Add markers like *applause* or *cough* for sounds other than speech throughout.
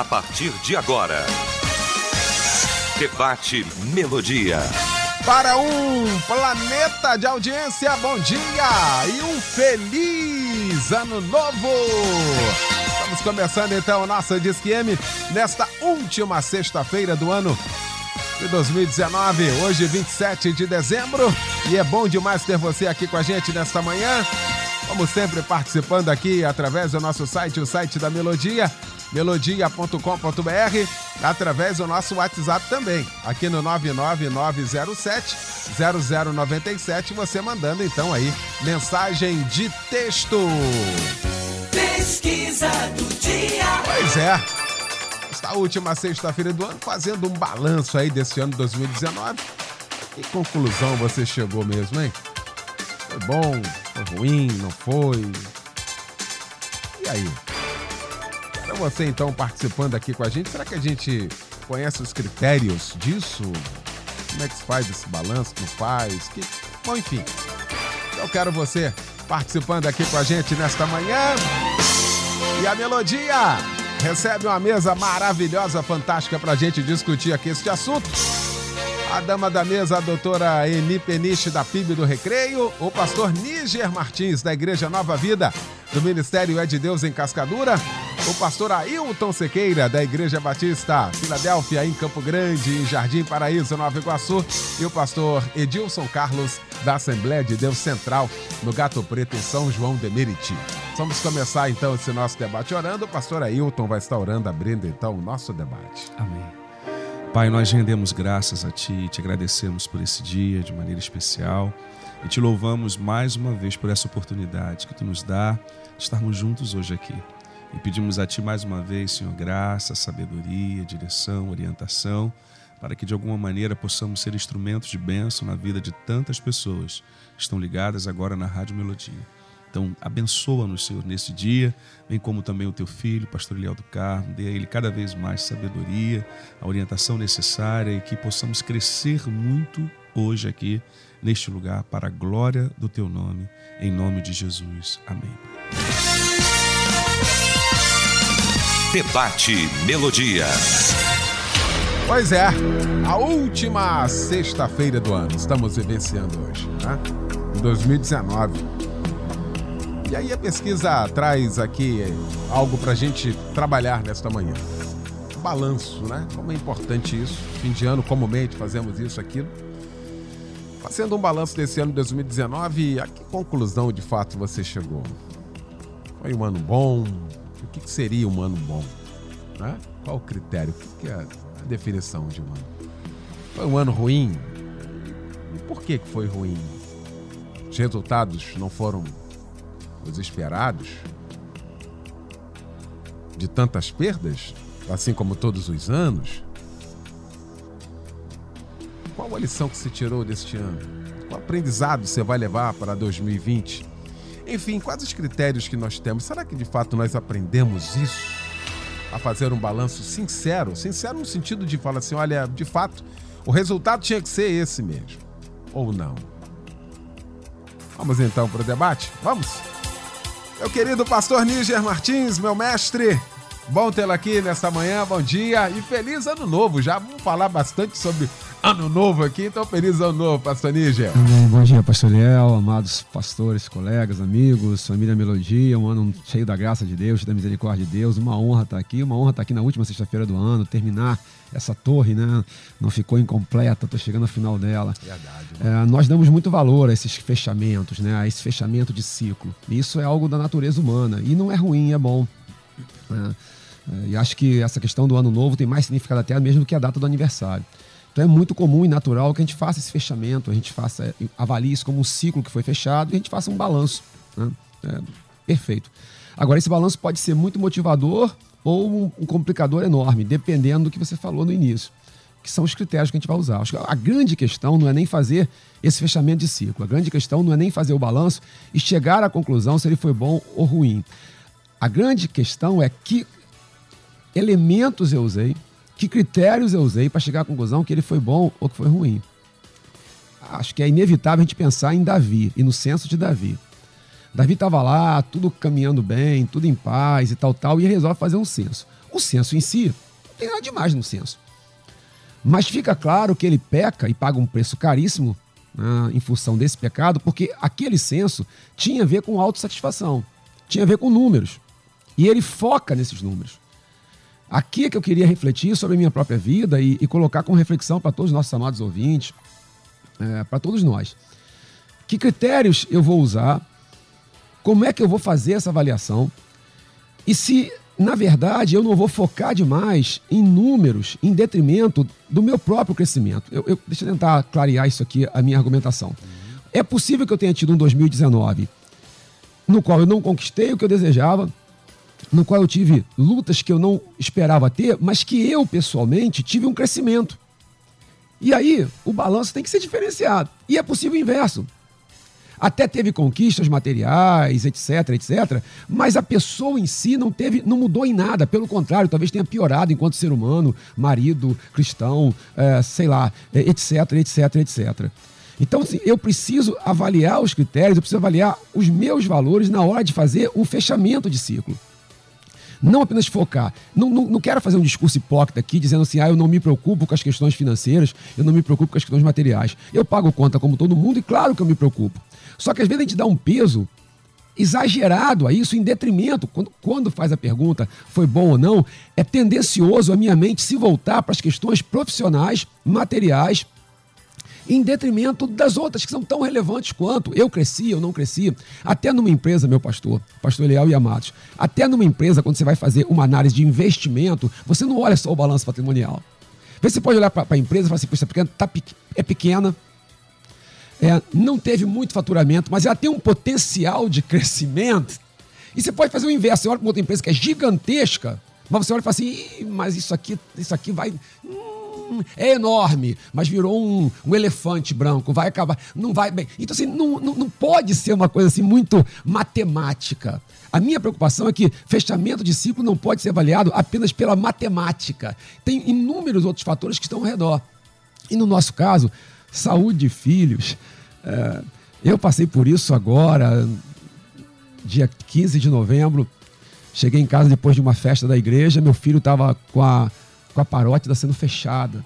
A partir de agora, Debate Melodia. Para um planeta de audiência, bom dia e um feliz ano novo! Estamos começando então o nosso Disque M nesta última sexta-feira do ano de 2019, hoje 27 de dezembro, e é bom demais ter você aqui com a gente nesta manhã. Como sempre, participando aqui através do nosso site, o site da Melodia, melodia.com.br, através do nosso WhatsApp também, aqui no 99907 0097, você mandando então aí mensagem de texto. Pesquisa do dia. Pois é. Esta última sexta-feira do ano, fazendo um balanço aí desse ano 2019. Que conclusão você chegou mesmo, hein? Foi bom? Foi ruim? Não foi? E aí? Você então participando aqui com a gente, será que a gente conhece os critérios disso? Como é que se faz esse balanço? Como faz? Que... Bom, enfim. Eu quero você participando aqui com a gente nesta manhã. E a Melodia recebe uma mesa maravilhosa, fantástica para a gente discutir aqui este assunto. A dama da mesa, a doutora Eni Peniche, da PIB do Recreio, o pastor Níger Martins, da Igreja Nova Vida, do Ministério É de Deus em Cascadura, o pastor Ailton Sequeira, da Igreja Batista Filadélfia, em Campo Grande, em Jardim Paraíso, Nova Iguaçu, e o pastor Edilson Carlos, da Assembleia de Deus Central, no Gato Preto, em São João de Meriti. Vamos começar então esse nosso debate orando. O pastor Ailton vai estar orando, abrindo então o nosso debate. Amém. Pai, nós rendemos graças a Ti, te agradecemos por esse dia de maneira especial e te louvamos mais uma vez por essa oportunidade que Tu nos dá de estarmos juntos hoje aqui. E pedimos a Ti mais uma vez, Senhor, graça, sabedoria, direção, orientação, para que de alguma maneira possamos ser instrumentos de bênção na vida de tantas pessoas que estão ligadas agora na Rádio Melodia. Então, abençoa-nos, Senhor, nesse dia, bem como também o teu filho, pastor Eliel do Carmo, dê a ele cada vez mais sabedoria, a orientação necessária e que possamos crescer muito hoje aqui, neste lugar, para a glória do teu nome, em nome de Jesus. Amém. Debate Melodia. Pois é, a última sexta-feira do ano estamos vivenciando hoje, né? Em 2019. E aí a pesquisa traz aqui algo para a gente trabalhar nesta manhã. Balanço, né? Como é importante isso. Fim de ano, comumente fazemos isso, aquilo. Fazendo um balanço desse ano de 2019, a que conclusão de fato você chegou? Foi um ano bom? O que seria um ano bom? Né? Qual o critério? O que é a definição de um ano? Foi um ano ruim? E por que foi ruim? Os resultados não foram os esperados? De tantas perdas, assim como todos os anos? Qual a lição que se tirou deste ano? Qual aprendizado você vai levar para 2020? Enfim, quais os critérios que nós temos? Será que de fato nós aprendemos isso? A fazer um balanço sincero? Sincero no sentido de falar assim: olha, de fato, o resultado tinha que ser esse mesmo. Ou não? Vamos então para o debate? Vamos? Meu querido pastor Níger Martins, meu mestre, bom tê-lo aqui nesta manhã, bom dia e feliz ano novo. Já vamos falar bastante sobre ano novo aqui, então feliz ano novo, pastor Níger. Bom dia, pastor Liel, amados pastores, colegas, amigos, família Melodia, um ano cheio da graça de Deus, da misericórdia de Deus, uma honra estar aqui, uma honra estar aqui na última sexta-feira do ano, terminar essa torre, né? Não ficou incompleta, estou chegando ao final dela. Verdade. É, nós damos muito valor a esses fechamentos, né? A esse fechamento de ciclo. Isso é algo da natureza humana e não é ruim, é bom. né? É, e acho que essa questão do ano novo tem mais significado até mesmo do que a data do aniversário. Então é muito comum e natural que a gente faça esse fechamento, a gente faça, eh, avalie isso como um ciclo que foi fechado e a gente faça um balanço. né? É, perfeito. Agora, esse balanço pode ser muito motivador ou um, um complicador enorme, dependendo do que você falou no início, que são os critérios que a gente vai usar. A grande questão não é nem fazer esse fechamento de ciclo, a grande questão não é nem fazer o balanço e chegar à conclusão se ele foi bom ou ruim. A grande questão é que elementos eu usei, que critérios eu usei para chegar à conclusão que ele foi bom ou que foi ruim. Acho que é inevitável a gente pensar em Davi e no senso de Davi. Davi estava lá, tudo caminhando bem, tudo em paz e tal, tal, e resolve fazer um censo. O censo em si, não tem nada demais no censo. Mas fica claro que ele peca e paga um preço caríssimo né, em função desse pecado, porque aquele censo tinha a ver com autossatisfação, tinha a ver com números. E ele foca nesses números. Aqui é que eu queria refletir sobre a minha própria vida e, e colocar como reflexão para todos os nossos amados ouvintes, é, para todos nós. Que critérios eu vou usar como é que eu vou fazer essa avaliação? E se, na verdade, eu não vou focar demais em números em detrimento do meu próprio crescimento? Eu, eu, deixa eu tentar clarear isso aqui, a minha argumentação. É possível que eu tenha tido um 2019 no qual eu não conquistei o que eu desejava, no qual eu tive lutas que eu não esperava ter, mas que eu, pessoalmente, tive um crescimento. E aí, o balanço tem que ser diferenciado. E é possível o inverso. Até teve conquistas materiais, etc, etc, mas a pessoa em si não teve, não mudou em nada. Pelo contrário, talvez tenha piorado enquanto ser humano, marido, cristão, é, sei lá, etc, etc, etc. Então, assim, eu preciso avaliar os critérios, eu preciso avaliar os meus valores na hora de fazer um fechamento de ciclo. Não apenas focar. Não, não, não, quero fazer um discurso hipócrita aqui dizendo assim, ah, eu não me preocupo com as questões financeiras, eu não me preocupo com as questões materiais. Eu pago conta como todo mundo e claro que eu me preocupo. Só que às vezes a gente dá um peso exagerado a isso, em detrimento, quando, quando faz a pergunta foi bom ou não, é tendencioso a minha mente se voltar para as questões profissionais, materiais, em detrimento das outras que são tão relevantes quanto eu cresci, eu não cresci. Até numa empresa, meu pastor, pastor Leal e Amados, até numa empresa, quando você vai fazer uma análise de investimento, você não olha só o balanço patrimonial. Você pode olhar para a empresa e falar assim, Poxa, tá, é pequena, é, não teve muito faturamento, mas ela tem um potencial de crescimento. E você pode fazer o inverso. Você olha para outra empresa que é gigantesca, mas você olha e fala assim, mas isso aqui, isso aqui vai. Hum, é enorme, mas virou um, um, elefante branco, vai acabar. Não vai bem. Então, assim, não, não, não pode ser uma coisa assim muito matemática. A minha preocupação é que fechamento de ciclo não pode ser avaliado apenas pela matemática. Tem inúmeros outros fatores que estão ao redor. E no nosso caso, saúde de filhos. É, eu passei por isso agora, dia 15 de novembro. Cheguei em casa depois de uma festa da igreja, meu filho estava com a, com a parótida sendo fechada.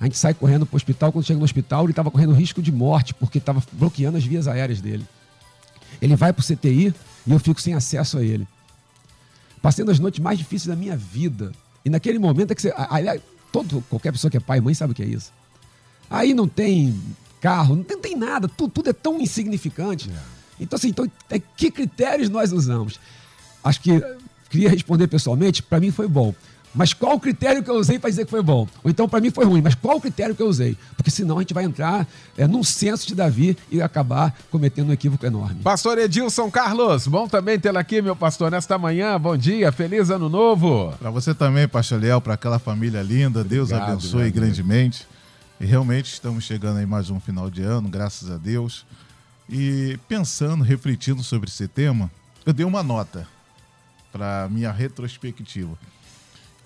A gente sai correndo para o hospital. Quando chega no hospital, ele estava correndo risco de morte, porque estava bloqueando as vias aéreas dele. Ele vai para o CTI e eu fico sem acesso a ele. Passei das noites mais difíceis da minha vida. E naquele momento é que você. Aliás, todo, qualquer pessoa que é pai e mãe sabe o que é isso. Aí não tem carro, não tem, não tem nada, tudo, tudo, é tão insignificante. É. Então, assim, então, é, que critérios nós usamos? Acho que queria responder pessoalmente, para mim foi bom. Mas qual o critério que eu usei para dizer que foi bom? Ou então para mim foi ruim, mas qual o critério que eu usei? Porque senão a gente vai entrar é, num senso de Davi e acabar cometendo um equívoco enorme. Pastor Edilson Carlos, bom também tê-lo aqui, meu pastor, nesta manhã. Bom dia, feliz ano novo. Para você também, pastor Léo, para aquela família linda, Deus Obrigado, abençoe grandemente. E realmente estamos chegando aí mais um final de ano, graças a Deus. E pensando, refletindo sobre esse tema, eu dei uma nota para minha retrospectiva.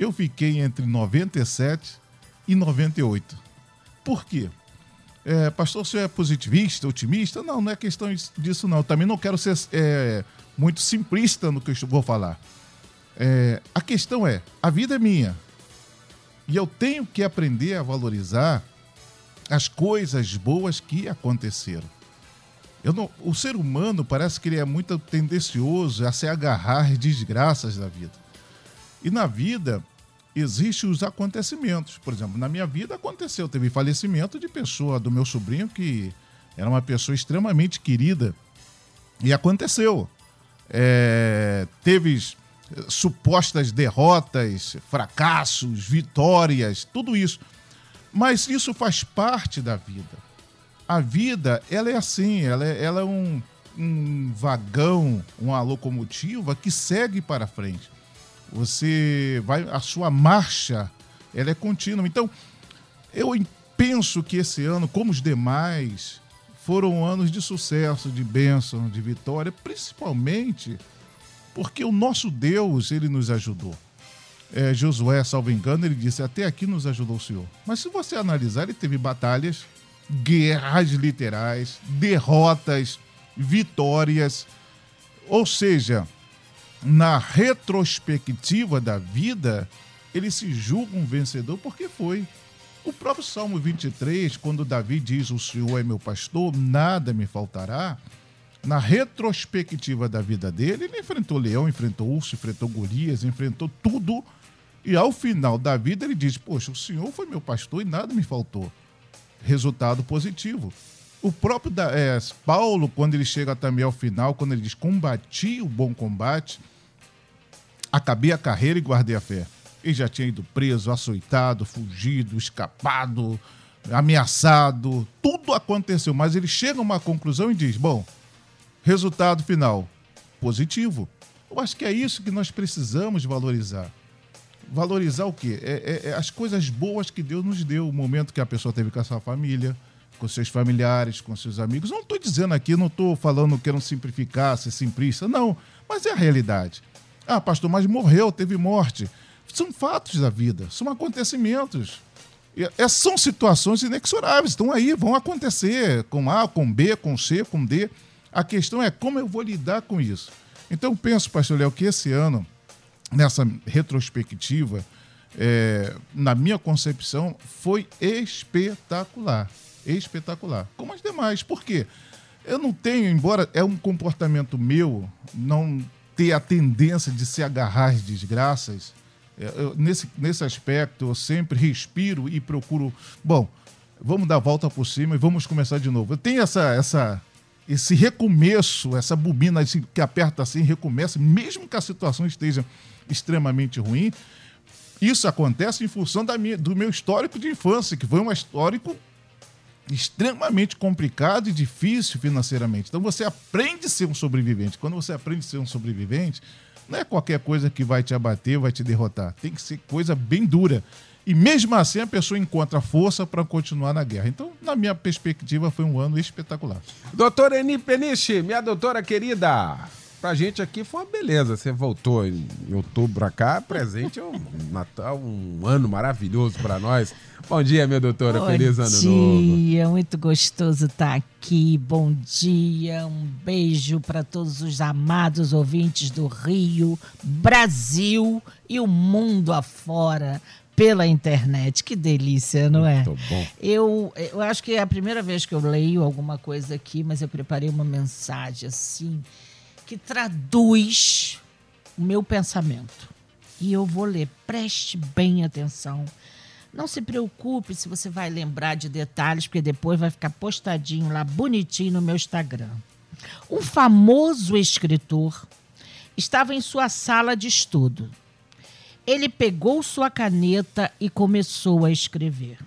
Eu fiquei entre 97 e 98. Por quê? É, pastor, você é positivista, otimista? Não, não é questão disso, não. Eu também não quero ser é, muito simplista no que eu vou falar. É, a questão é: a vida é minha. E eu tenho que aprender a valorizar as coisas boas que aconteceram. Não, o ser humano parece que ele é muito tendencioso a se agarrar desgraças da vida. E na vida existem os acontecimentos. Por exemplo, na minha vida aconteceu, teve falecimento de pessoa do meu sobrinho que era uma pessoa extremamente querida e aconteceu. É, teve supostas derrotas, fracassos, vitórias, tudo isso. Mas isso faz parte da vida. A vida, ela é assim, ela é, ela é um, um vagão, uma locomotiva que segue para frente. Você vai, a sua marcha, ela é contínua. Então, eu penso que esse ano, como os demais, foram anos de sucesso, de bênção, de vitória, principalmente porque o nosso Deus, ele nos ajudou. É, Josué, salvo engano, ele disse: Até aqui nos ajudou o Senhor. Mas se você analisar, ele teve batalhas, guerras literais, derrotas, vitórias. Ou seja, na retrospectiva da vida, ele se julga um vencedor porque foi. O próprio Salmo 23, quando Davi diz: O Senhor é meu pastor, nada me faltará. Na retrospectiva da vida dele, ele enfrentou leão, enfrentou urso, enfrentou Golias, enfrentou tudo. E ao final da vida, ele diz: Poxa, o Senhor foi meu pastor e nada me faltou. Resultado positivo. O próprio da, é, Paulo, quando ele chega também ao final, quando ele diz: Combati o bom combate, acabei a carreira e guardei a fé. Ele já tinha ido preso, açoitado, fugido, escapado, ameaçado, tudo aconteceu, mas ele chega a uma conclusão e diz: Bom, resultado final, positivo. Eu acho que é isso que nós precisamos valorizar. Valorizar o quê? É, é, é as coisas boas que Deus nos deu, o momento que a pessoa teve com a sua família, com seus familiares, com seus amigos. Não estou dizendo aqui, não estou falando, querendo simplificar, ser simplista, não, mas é a realidade. Ah, pastor, mas morreu, teve morte. São fatos da vida, são acontecimentos. É, são situações inexoráveis, estão aí, vão acontecer com A, com B, com C, com D. A questão é como eu vou lidar com isso. Então, penso, pastor Léo, que esse ano, nessa retrospectiva, é, na minha concepção, foi espetacular. Espetacular. Como as demais. Por quê? Eu não tenho, embora é um comportamento meu, não ter a tendência de se agarrar às desgraças, é, eu, nesse, nesse aspecto, eu sempre respiro e procuro. Bom, vamos dar a volta por cima e vamos começar de novo. Eu tenho essa, essa, esse recomeço, essa bobina que aperta assim, recomeça, mesmo que a situação esteja extremamente ruim. Isso acontece em função da minha, do meu histórico de infância, que foi um histórico extremamente complicado e difícil financeiramente. Então você aprende a ser um sobrevivente. Quando você aprende a ser um sobrevivente, não é qualquer coisa que vai te abater, vai te derrotar. Tem que ser coisa bem dura. E mesmo assim a pessoa encontra força para continuar na guerra. Então, na minha perspectiva, foi um ano espetacular. Doutora Eni Peniche, minha doutora querida, pra gente aqui foi uma beleza. Você voltou em outubro pra cá, presente é um *laughs* Natal, um ano maravilhoso para nós. Bom dia, minha doutora. Bom Feliz ano novo. Bom dia, muito gostoso estar aqui. Bom dia, um beijo para todos os amados ouvintes do Rio, Brasil e o mundo afora pela internet. Que delícia, não é? Muito bom. Eu, eu acho que é a primeira vez que eu leio alguma coisa aqui, mas eu preparei uma mensagem assim que traduz o meu pensamento. E eu vou ler, preste bem atenção não se preocupe se você vai lembrar de detalhes, porque depois vai ficar postadinho lá bonitinho no meu Instagram. Um famoso escritor estava em sua sala de estudo. Ele pegou sua caneta e começou a escrever.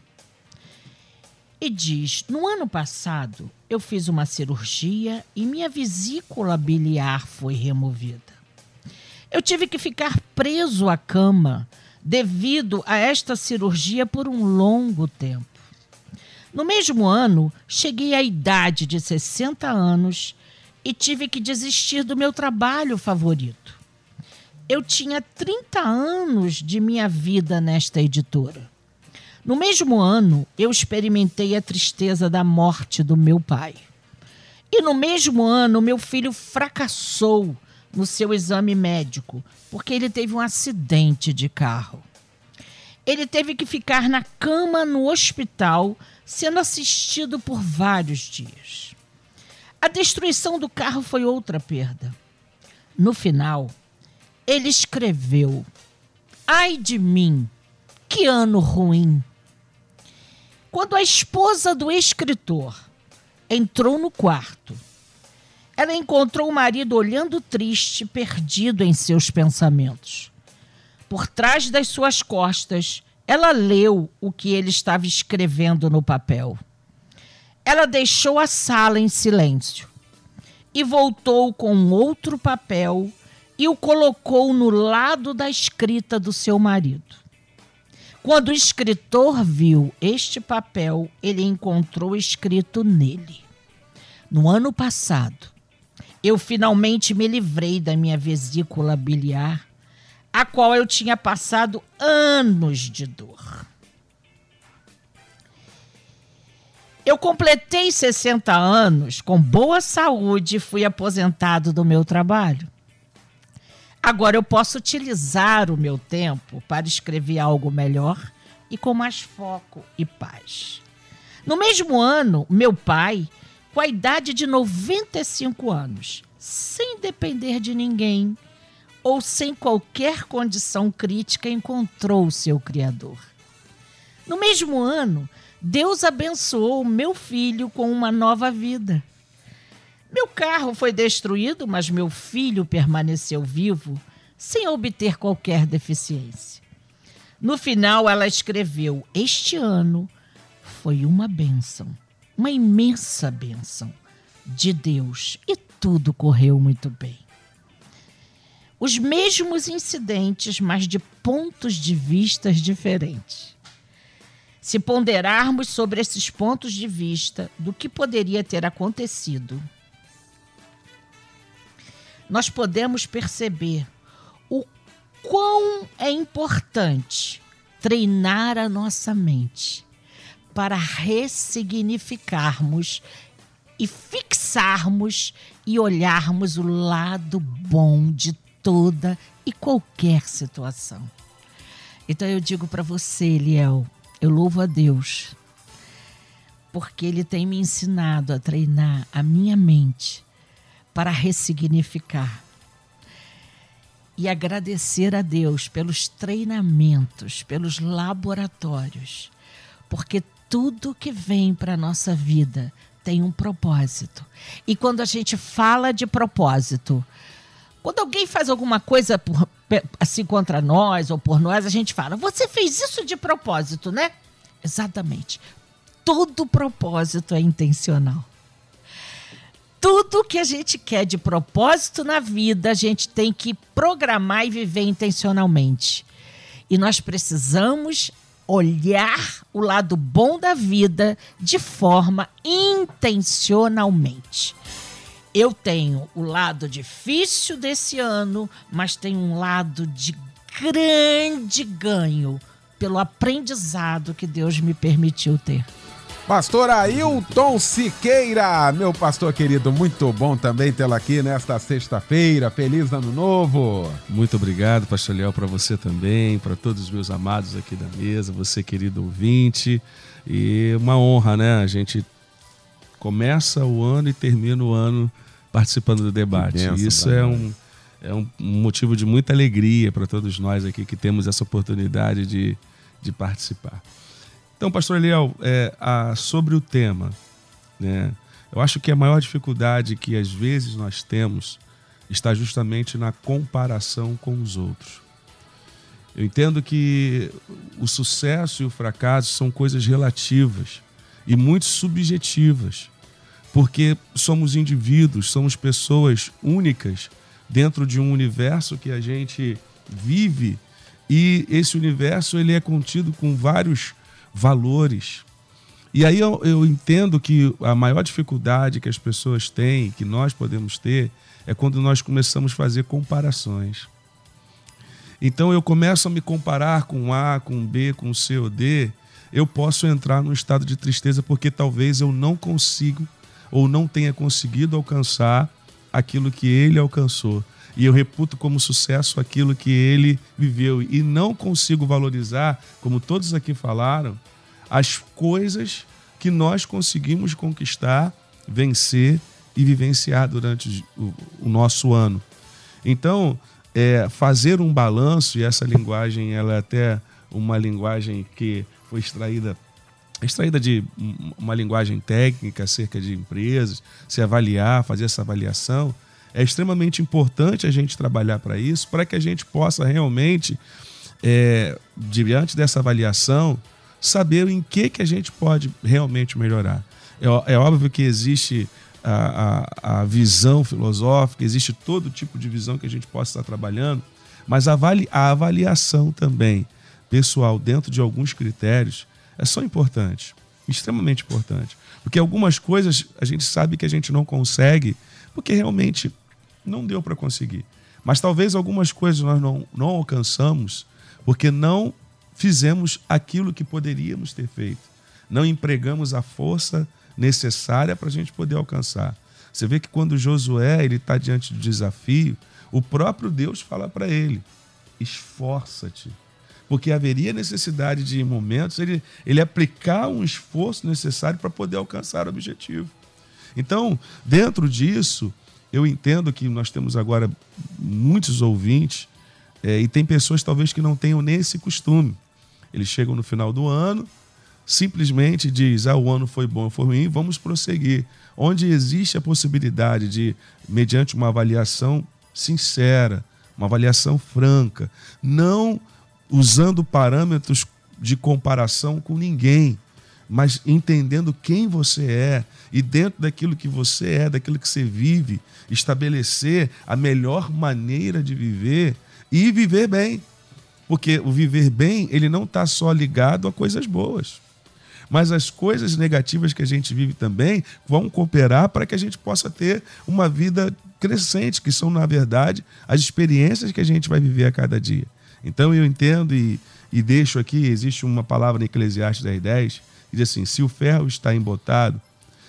E diz: No ano passado, eu fiz uma cirurgia e minha vesícula biliar foi removida. Eu tive que ficar preso à cama devido a esta cirurgia por um longo tempo. No mesmo ano, cheguei à idade de 60 anos e tive que desistir do meu trabalho favorito. Eu tinha 30 anos de minha vida nesta editora. No mesmo ano, eu experimentei a tristeza da morte do meu pai. E no mesmo ano, meu filho fracassou no seu exame médico, porque ele teve um acidente de carro. Ele teve que ficar na cama no hospital, sendo assistido por vários dias. A destruição do carro foi outra perda. No final, ele escreveu: Ai de mim, que ano ruim! Quando a esposa do escritor entrou no quarto, ela encontrou o marido olhando triste, perdido em seus pensamentos. Por trás das suas costas, ela leu o que ele estava escrevendo no papel. Ela deixou a sala em silêncio. e voltou com outro papel e o colocou no lado da escrita do seu marido. Quando o escritor viu este papel, ele encontrou escrito nele: No ano passado, eu finalmente me livrei da minha vesícula biliar, a qual eu tinha passado anos de dor. Eu completei 60 anos com boa saúde e fui aposentado do meu trabalho. Agora eu posso utilizar o meu tempo para escrever algo melhor e com mais foco e paz. No mesmo ano, meu pai, com a idade de 95 anos, sem depender de ninguém ou sem qualquer condição crítica, encontrou o seu Criador. No mesmo ano, Deus abençoou meu filho com uma nova vida. Meu carro foi destruído, mas meu filho permaneceu vivo, sem obter qualquer deficiência. No final, ela escreveu: Este ano foi uma bênção, uma imensa bênção de Deus, e tudo correu muito bem. Os mesmos incidentes, mas de pontos de vistas diferentes. Se ponderarmos sobre esses pontos de vista do que poderia ter acontecido, nós podemos perceber o quão é importante treinar a nossa mente para ressignificarmos e fixarmos e olharmos o lado bom de toda e qualquer situação. Então eu digo para você, Eliel, eu louvo a Deus, porque Ele tem me ensinado a treinar a minha mente para ressignificar e agradecer a Deus pelos treinamentos, pelos laboratórios, porque tudo que vem para a nossa vida tem um propósito. E quando a gente fala de propósito, quando alguém faz alguma coisa por, assim contra nós ou por nós, a gente fala: "Você fez isso de propósito, né?" Exatamente. Todo propósito é intencional. Tudo que a gente quer de propósito na vida, a gente tem que programar e viver intencionalmente. E nós precisamos olhar o lado bom da vida de forma intencionalmente. Eu tenho o lado difícil desse ano, mas tenho um lado de grande ganho pelo aprendizado que Deus me permitiu ter. Pastor Ailton Siqueira, meu pastor querido, muito bom também tê-lo aqui nesta sexta-feira. Feliz ano novo. Muito obrigado, pastor Léo, para você também, para todos os meus amados aqui da mesa, você querido ouvinte. E uma honra, né? A gente começa o ano e termina o ano participando do debate. Benção, Isso é um, é um motivo de muita alegria para todos nós aqui que temos essa oportunidade de, de participar. Então, pastor Eliel, é, a, sobre o tema, né, eu acho que a maior dificuldade que às vezes nós temos está justamente na comparação com os outros. Eu entendo que o sucesso e o fracasso são coisas relativas e muito subjetivas porque somos indivíduos, somos pessoas únicas dentro de um universo que a gente vive e esse universo ele é contido com vários valores. E aí eu, eu entendo que a maior dificuldade que as pessoas têm, que nós podemos ter, é quando nós começamos a fazer comparações. Então eu começo a me comparar com A, com B, com C ou D, eu posso entrar num estado de tristeza porque talvez eu não consiga ou não tenha conseguido alcançar aquilo que ele alcançou. E eu reputo como sucesso aquilo que ele viveu. E não consigo valorizar, como todos aqui falaram, as coisas que nós conseguimos conquistar, vencer e vivenciar durante o, o nosso ano. Então, é, fazer um balanço, e essa linguagem ela é até uma linguagem que foi extraída extraída de uma linguagem técnica acerca de empresas, se avaliar, fazer essa avaliação. É extremamente importante a gente trabalhar para isso, para que a gente possa realmente, é, diante dessa avaliação, saber em que, que a gente pode realmente melhorar. É, é óbvio que existe a, a, a, visão filosófica, existe todo tipo de visão que a gente possa estar trabalhando, mas avali, a avaliação também pessoal dentro de alguns critérios é só importante, extremamente importante. Porque algumas coisas a gente sabe que a gente não consegue porque realmente não deu para conseguir. Mas talvez algumas coisas nós não, não alcançamos porque não fizemos aquilo que poderíamos ter feito. Não empregamos a força necessária para a gente poder alcançar. Você vê que quando Josué ele está diante do desafio, o próprio Deus fala para ele: esforça-te. Porque haveria necessidade de, em momentos, ele, ele aplicar um esforço necessário para poder alcançar o objetivo. Então, dentro disso, eu entendo que nós temos agora muitos ouvintes é, e tem pessoas talvez que não tenham nem esse costume. Eles chegam no final do ano, simplesmente diz: ah, o ano foi bom, foi ruim, vamos prosseguir. Onde existe a possibilidade de, mediante uma avaliação sincera, uma avaliação franca, não usando parâmetros de comparação com ninguém, mas entendendo quem você é e dentro daquilo que você é, daquilo que você vive, estabelecer a melhor maneira de viver e viver bem. Porque o viver bem, ele não está só ligado a coisas boas. Mas as coisas negativas que a gente vive também vão cooperar para que a gente possa ter uma vida crescente, que são, na verdade, as experiências que a gente vai viver a cada dia. Então eu entendo e, e deixo aqui, existe uma palavra em Eclesiastes 10, que diz assim: se o ferro está embotado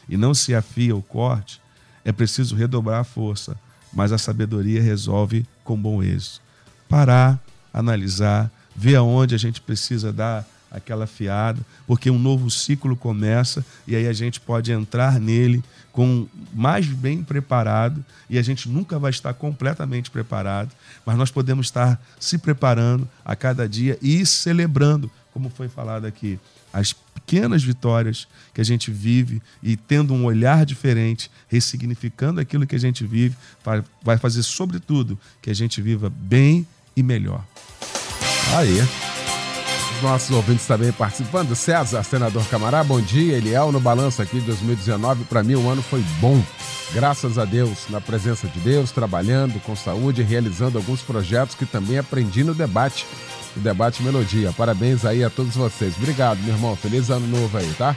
e não se afia o corte, é preciso redobrar a força, mas a sabedoria resolve com bom êxito. Parar, analisar, ver aonde a gente precisa dar aquela fiada, porque um novo ciclo começa e aí a gente pode entrar nele com mais bem preparado e a gente nunca vai estar completamente preparado, mas nós podemos estar se preparando a cada dia e celebrando, como foi falado aqui, as pequenas vitórias que a gente vive e tendo um olhar diferente, ressignificando aquilo que a gente vive, vai fazer sobretudo que a gente viva bem e melhor. Aí. Os nossos ouvintes também participando. César, senador Camará, bom dia. Eliel, no balanço aqui de 2019, para mim o ano foi bom. Graças a Deus, na presença de Deus, trabalhando com saúde realizando alguns projetos que também aprendi no debate. O debate Melodia. Parabéns aí a todos vocês. Obrigado, meu irmão. Feliz ano novo aí, tá?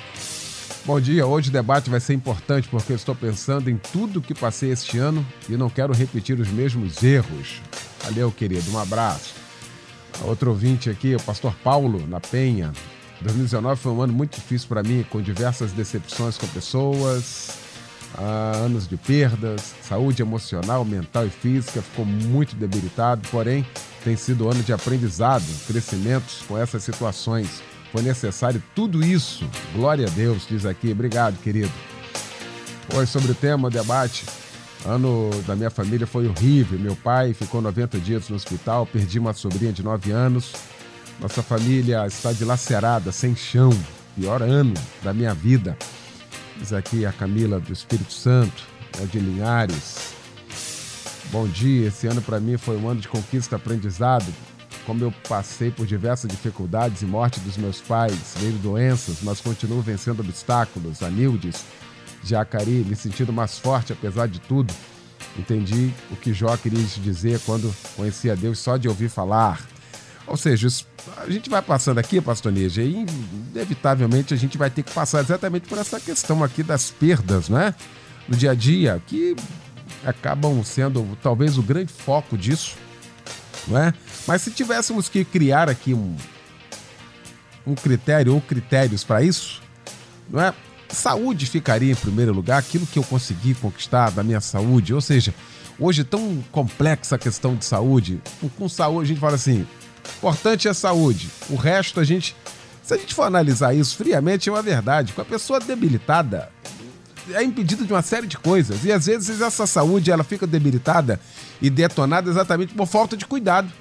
Bom dia, hoje o debate vai ser importante porque eu estou pensando em tudo que passei este ano e não quero repetir os mesmos erros. Valeu, querido, um abraço. Outro ouvinte aqui, o pastor Paulo, na Penha. 2019 foi um ano muito difícil para mim, com diversas decepções com pessoas, ah, anos de perdas, saúde emocional, mental e física ficou muito debilitado, porém tem sido ano de aprendizado, crescimentos com essas situações. Foi necessário tudo isso. Glória a Deus, diz aqui. Obrigado, querido. Hoje sobre o tema, o debate, Ano da minha família foi horrível. Meu pai ficou 90 dias no hospital, perdi uma sobrinha de 9 anos. Nossa família está dilacerada, sem chão. Pior ano da minha vida. Diz aqui a Camila do Espírito Santo, é de Linhares. Bom dia, esse ano para mim foi um ano de conquista aprendizado. Como eu passei por diversas dificuldades e morte dos meus pais, veio doenças, mas continuo vencendo obstáculos. A Nildes Jacari, me sentindo mais forte apesar de tudo. Entendi o que Jó queria dizer quando conhecia Deus só de ouvir falar. Ou seja, a gente vai passando aqui, pastor Neja, e inevitavelmente a gente vai ter que passar exatamente por essa questão aqui das perdas, né? No dia a dia, que acabam sendo talvez o grande foco disso, não é? Mas se tivéssemos que criar aqui um, um critério ou critérios para isso, não é? Saúde ficaria em primeiro lugar, aquilo que eu consegui conquistar da minha saúde. Ou seja, hoje é tão complexa a questão de saúde. Com saúde, a gente fala assim: importante é a saúde. O resto, a gente. Se a gente for analisar isso friamente, é uma verdade. Com a pessoa debilitada, é impedida de uma série de coisas. E às vezes essa saúde ela fica debilitada e detonada exatamente por falta de cuidado.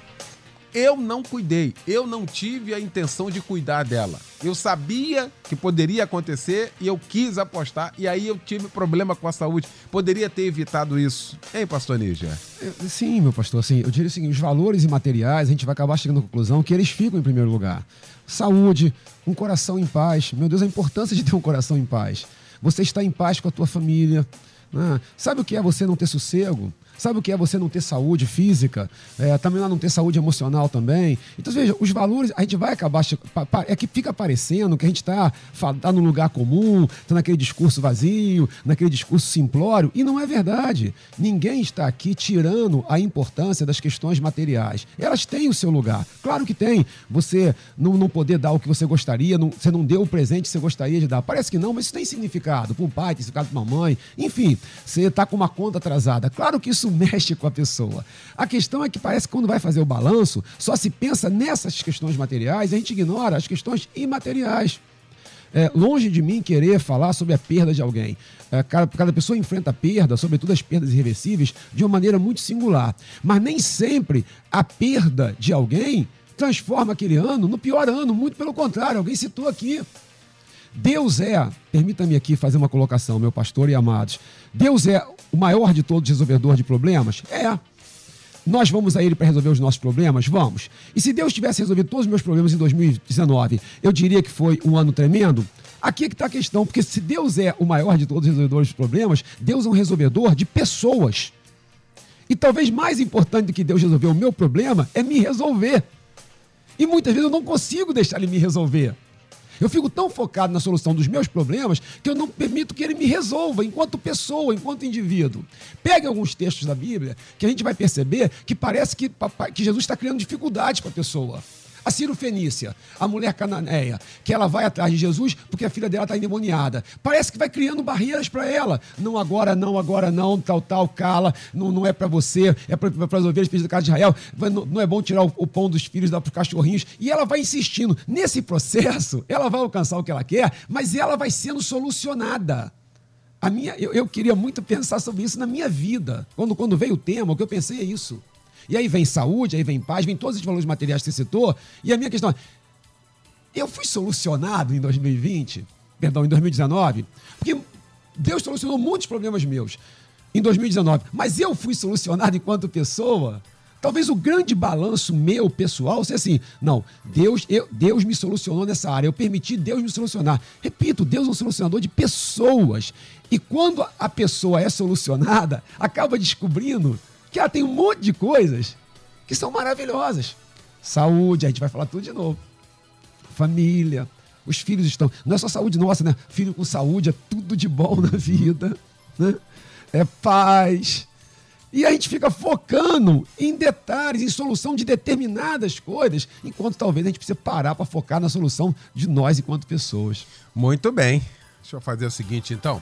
Eu não cuidei, eu não tive a intenção de cuidar dela. Eu sabia que poderia acontecer e eu quis apostar, e aí eu tive problema com a saúde. Poderia ter evitado isso. Hein, pastor Níger? Sim, meu pastor, assim, eu diria assim, os valores imateriais, a gente vai acabar chegando à conclusão que eles ficam em primeiro lugar. Saúde, um coração em paz. Meu Deus, a importância de ter um coração em paz. Você está em paz com a tua família, Né? Sabe o que é você não ter sossego? Sabe o que é você não ter saúde física? É, também não ter saúde emocional também. Então, veja, os valores, a gente vai acabar. É que fica parecendo que a gente está tá num lugar comum, está naquele discurso vazio, naquele discurso simplório, e não é verdade. Ninguém está aqui tirando a importância das questões materiais. Elas têm o seu lugar. Claro que tem. Você não, não poder dar o que você gostaria, não, você não deu o presente que você gostaria de dar. Parece que não, mas isso tem significado. Para um pai, tem significado para uma mãe. Enfim, você está com uma conta atrasada. Claro que isso isso mexe com a pessoa. A questão é que parece que quando vai fazer o balanço, só se pensa nessas questões materiais, a gente ignora as questões imateriais. É, longe de mim querer falar sobre a perda de alguém. É, cada, cada, pessoa enfrenta a perda, sobretudo as perdas irreversíveis, de uma maneira muito singular. Mas nem sempre a perda de alguém transforma aquele ano no pior ano. Muito pelo contrário, alguém citou aqui. Deus é, permita-me aqui fazer uma colocação, meu pastor e amados. Deus é o maior de todos resolvedor de problemas? É. Nós vamos a Ele para resolver os nossos problemas? Vamos. E se Deus tivesse resolvido todos os meus problemas em 2019, eu diria que foi um ano tremendo? Aqui é que está a questão, porque se Deus é o maior de todos os resolvedores de problemas, Deus é um resolvedor de pessoas. E talvez mais importante do que Deus resolver o meu problema é me resolver. E muitas vezes eu não consigo deixar Ele me resolver. Eu fico tão focado na solução dos meus problemas que eu não permito que ele me resolva enquanto pessoa, enquanto indivíduo. Pegue alguns textos da Bíblia que a gente vai perceber que parece que, que Jesus está criando dificuldades para a pessoa. A Ciro Fenícia, a mulher cananeia, que ela vai atrás de Jesus porque a filha dela está endemoniada. Parece que vai criando barreiras para ela. Não agora, não, agora não, tal, tal, cala. Não, não é para você, é para as ovelhas da casa de Israel. Não, não, é bom tirar o, o pão dos filhos para os cachorrinhos. E ela vai insistindo. Nesse processo, ela vai alcançar o que ela quer, mas ela vai sendo solucionada. A minha, eu, eu queria muito pensar sobre isso na minha vida. Quando, quando veio o tema, o que eu pensei é isso. E aí vem saúde, aí vem paz, vem todos os valores materiais que você citou. E a minha questão é: eu fui solucionado em 2020, perdão, em 2019, porque Deus solucionou muitos problemas meus em 2019, mas eu fui solucionado enquanto pessoa. Talvez o grande balanço meu pessoal seja assim: não, Deus, eu, Deus me solucionou nessa área, eu permiti Deus me solucionar. Repito, Deus é um solucionador de pessoas. E quando a pessoa é solucionada, acaba descobrindo que ela tem um monte de coisas que são maravilhosas. Saúde, a gente vai falar tudo de novo. Família, os filhos estão. Não é só saúde nossa, né? Filho com saúde é tudo de bom na vida. Né? É paz. E a gente fica focando em detalhes, em solução de determinadas coisas, enquanto talvez a gente precise parar para focar na solução de nós enquanto pessoas. Muito bem. Deixa eu fazer o seguinte, então.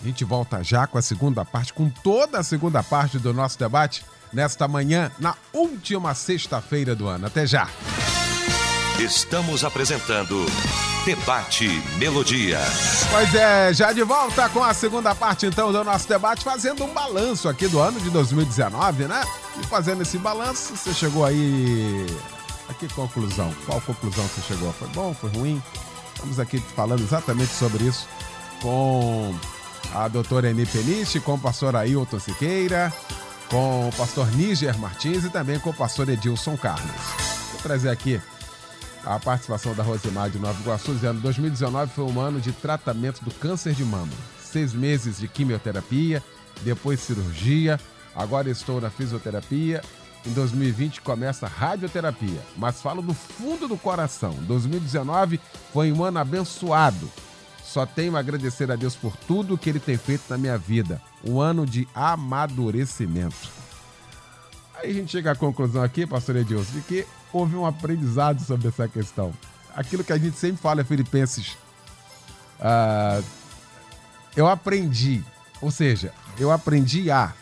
A gente volta já com a segunda parte, com toda a segunda parte do nosso debate, nesta manhã, na última sexta-feira do ano. Até já! Estamos apresentando Debate Melodia. Pois é, já de volta com a segunda parte então do nosso debate, fazendo um balanço aqui do ano de 2019, né? E fazendo esse balanço, você chegou aí. A que conclusão? Qual conclusão você chegou? Foi bom? Foi ruim? Estamos aqui falando exatamente sobre isso com a doutora Eni Peniche, com o pastor Ailton Siqueira, com o pastor Níger Martins e também com o pastor Edilson Carlos. Vou trazer aqui a participação da Rosemar de Nova Iguaçu, dizendo 2019 foi um ano de tratamento do câncer de mama. Seis meses de quimioterapia, depois cirurgia, agora estou na fisioterapia. Em 2020 começa a radioterapia, mas falo do fundo do coração. 2019 foi um ano abençoado só tenho a agradecer a Deus por tudo que Ele tem feito na minha vida. Um ano de amadurecimento. Aí a gente chega à conclusão aqui, pastor Edilson, de que houve um aprendizado sobre essa questão. Aquilo que a gente sempre fala, Filipenses. Uh, eu aprendi, ou seja, eu aprendi a,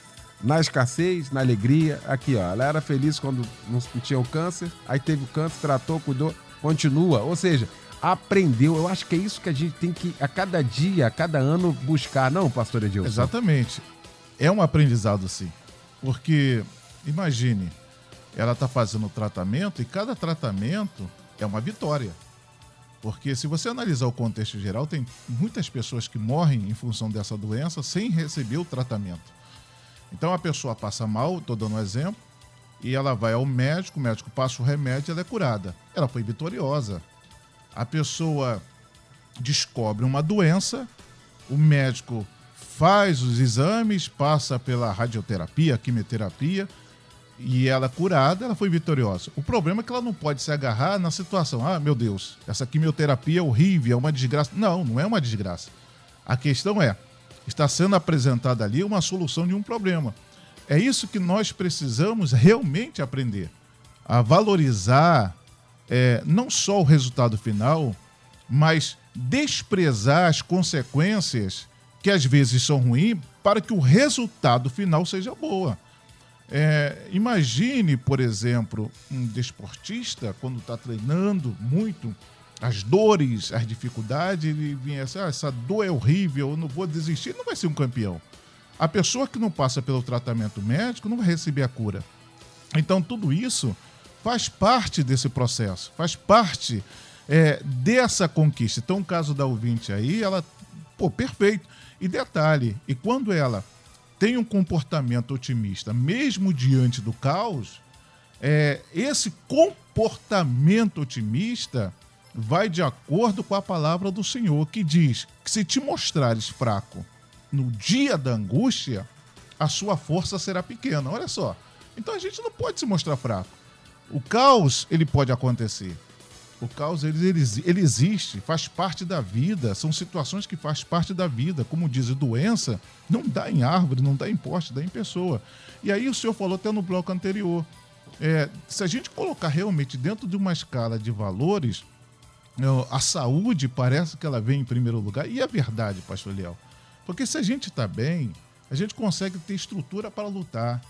na escassez, na alegria, aqui ó, ela era feliz quando não tinha o câncer, aí teve o câncer, tratou, cuidou, continua. Ou seja, aprendeu. Eu acho que é isso que a gente tem que, a cada dia, a cada ano, buscar, não, pastor Edilson? Exatamente. É um aprendizado, sim. Porque, imagine, ela está fazendo tratamento e cada tratamento é uma vitória. Porque se você analisar o contexto geral, tem muitas pessoas que morrem em função dessa doença sem receber o tratamento. Então a pessoa passa mal, estou dando um exemplo, e ela vai ao médico, o médico passa o remédio e ela é curada. Ela foi vitoriosa a pessoa descobre uma doença, o médico faz os exames, passa pela radioterapia, quimioterapia, e ela curada, ela foi vitoriosa. O problema é que ela não pode se agarrar na situação. Ah, meu Deus, essa quimioterapia é horrível, é uma desgraça. Não, não é uma desgraça. A questão é, está sendo apresentada ali uma solução de um problema. É isso que nós precisamos realmente aprender. A valorizar é, não só o resultado final, mas desprezar as consequências que às vezes são ruins para que o resultado final seja boa. É, imagine, por exemplo, um desportista, quando está treinando muito, as dores, as dificuldades, ele vinha assim, ah, essa dor é horrível, eu não vou desistir, não vai ser um campeão. A pessoa que não passa pelo tratamento médico não vai receber a cura. Então, tudo isso faz parte desse processo, faz parte é, dessa conquista. Então, o caso da ouvinte aí, ela, pô, perfeito. E detalhe, e quando ela tem um comportamento otimista, mesmo diante do caos, é, esse comportamento otimista vai de acordo com a palavra do Senhor, que diz que se te mostrares fraco no dia da angústia, a sua força será pequena. Olha só. Então a gente não pode se mostrar fraco. O caos, ele pode acontecer. O caos, ele, ele, ele existe, faz parte da vida, são situações que faz parte da vida. Como diz, doença não dá em árvore, não dá em poste, dá em pessoa. E aí o senhor falou até no bloco anterior, é, se a gente colocar realmente dentro de uma escala de valores, é, a saúde parece que ela vem em primeiro lugar. E é verdade, pastor Leal. Porque se a gente está bem, a gente consegue ter estrutura para lutar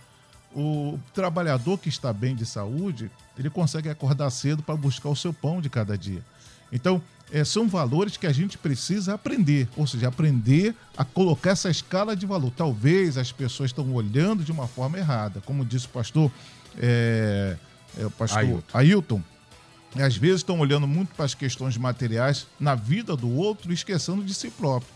o trabalhador que está bem de saúde, ele consegue acordar cedo para buscar o seu pão de cada dia. Então, é, são valores que a gente precisa aprender, ou seja, aprender a colocar essa escala de valor. Talvez as pessoas estão olhando de uma forma errada, como disse o pastor, é, é, o pastor Ailton. Ailton às vezes estão olhando muito para as questões materiais na vida do outro e esquecendo de si próprio.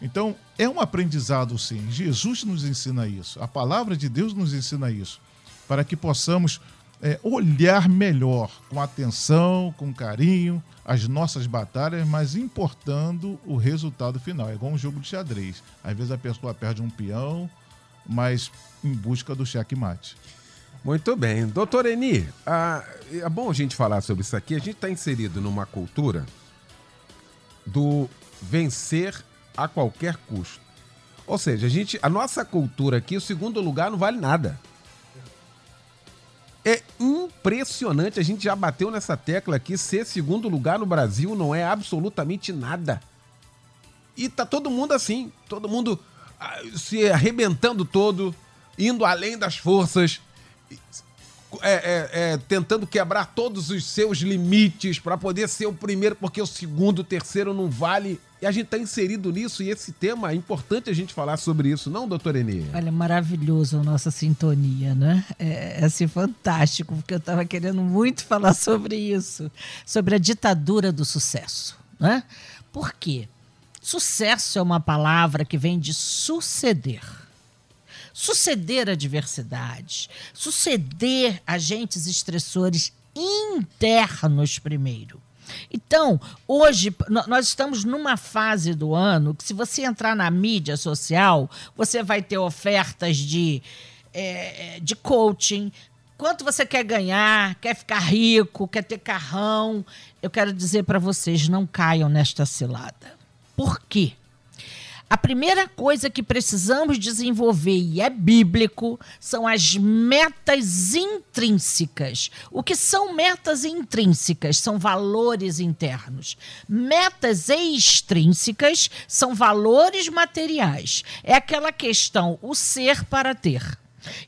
Então, é um aprendizado sim. Jesus nos ensina isso. A palavra de Deus nos ensina isso. Para que possamos é, olhar melhor, com atenção, com carinho, as nossas batalhas, mas importando o resultado final. É igual um jogo de xadrez. Às vezes a pessoa perde um peão, mas em busca do checkmate. Muito bem. Doutor Eni, ah, é bom a gente falar sobre isso aqui. A gente está inserido numa cultura do vencer a qualquer custo. Ou seja, a, gente, a nossa cultura aqui, o segundo lugar não vale nada. É impressionante, a gente já bateu nessa tecla aqui, ser segundo lugar no Brasil não é absolutamente nada. E tá todo mundo assim, todo mundo ah, se arrebentando todo, indo além das forças, é, é, é, tentando quebrar todos os seus limites para poder ser o primeiro, porque o segundo, o terceiro não vale e a gente está inserido nisso e esse tema é importante a gente falar sobre isso, não, doutor Enê? Olha, maravilhoso a nossa sintonia, né? É, é assim, fantástico, porque eu estava querendo muito *laughs* falar sobre isso, sobre a ditadura do sucesso, né? Por quê? Sucesso é uma palavra que vem de suceder. Suceder adversidades, suceder agentes estressores internos primeiro. Então, hoje, nós estamos numa fase do ano que, se você entrar na mídia social, você vai ter ofertas de, é, de coaching. Quanto você quer ganhar, quer ficar rico, quer ter carrão. Eu quero dizer para vocês: não caiam nesta cilada. Por quê? A primeira coisa que precisamos desenvolver, e é bíblico, são as metas intrínsecas. O que são metas intrínsecas? São valores internos. Metas extrínsecas são valores materiais. É aquela questão, o ser para ter.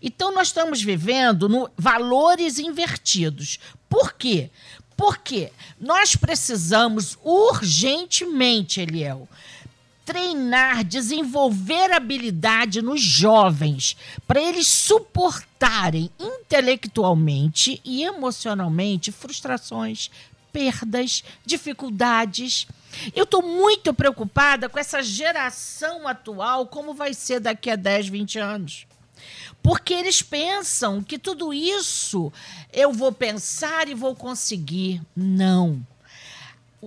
Então, nós estamos vivendo no valores invertidos. Por quê? Porque nós precisamos urgentemente, Eliel, treinar, desenvolver habilidade nos jovens, para eles suportarem intelectualmente e emocionalmente frustrações, perdas, dificuldades. Eu estou muito preocupada com essa geração atual, como vai ser daqui a 10, 20 anos. Porque eles pensam que tudo isso eu vou pensar e vou conseguir. Não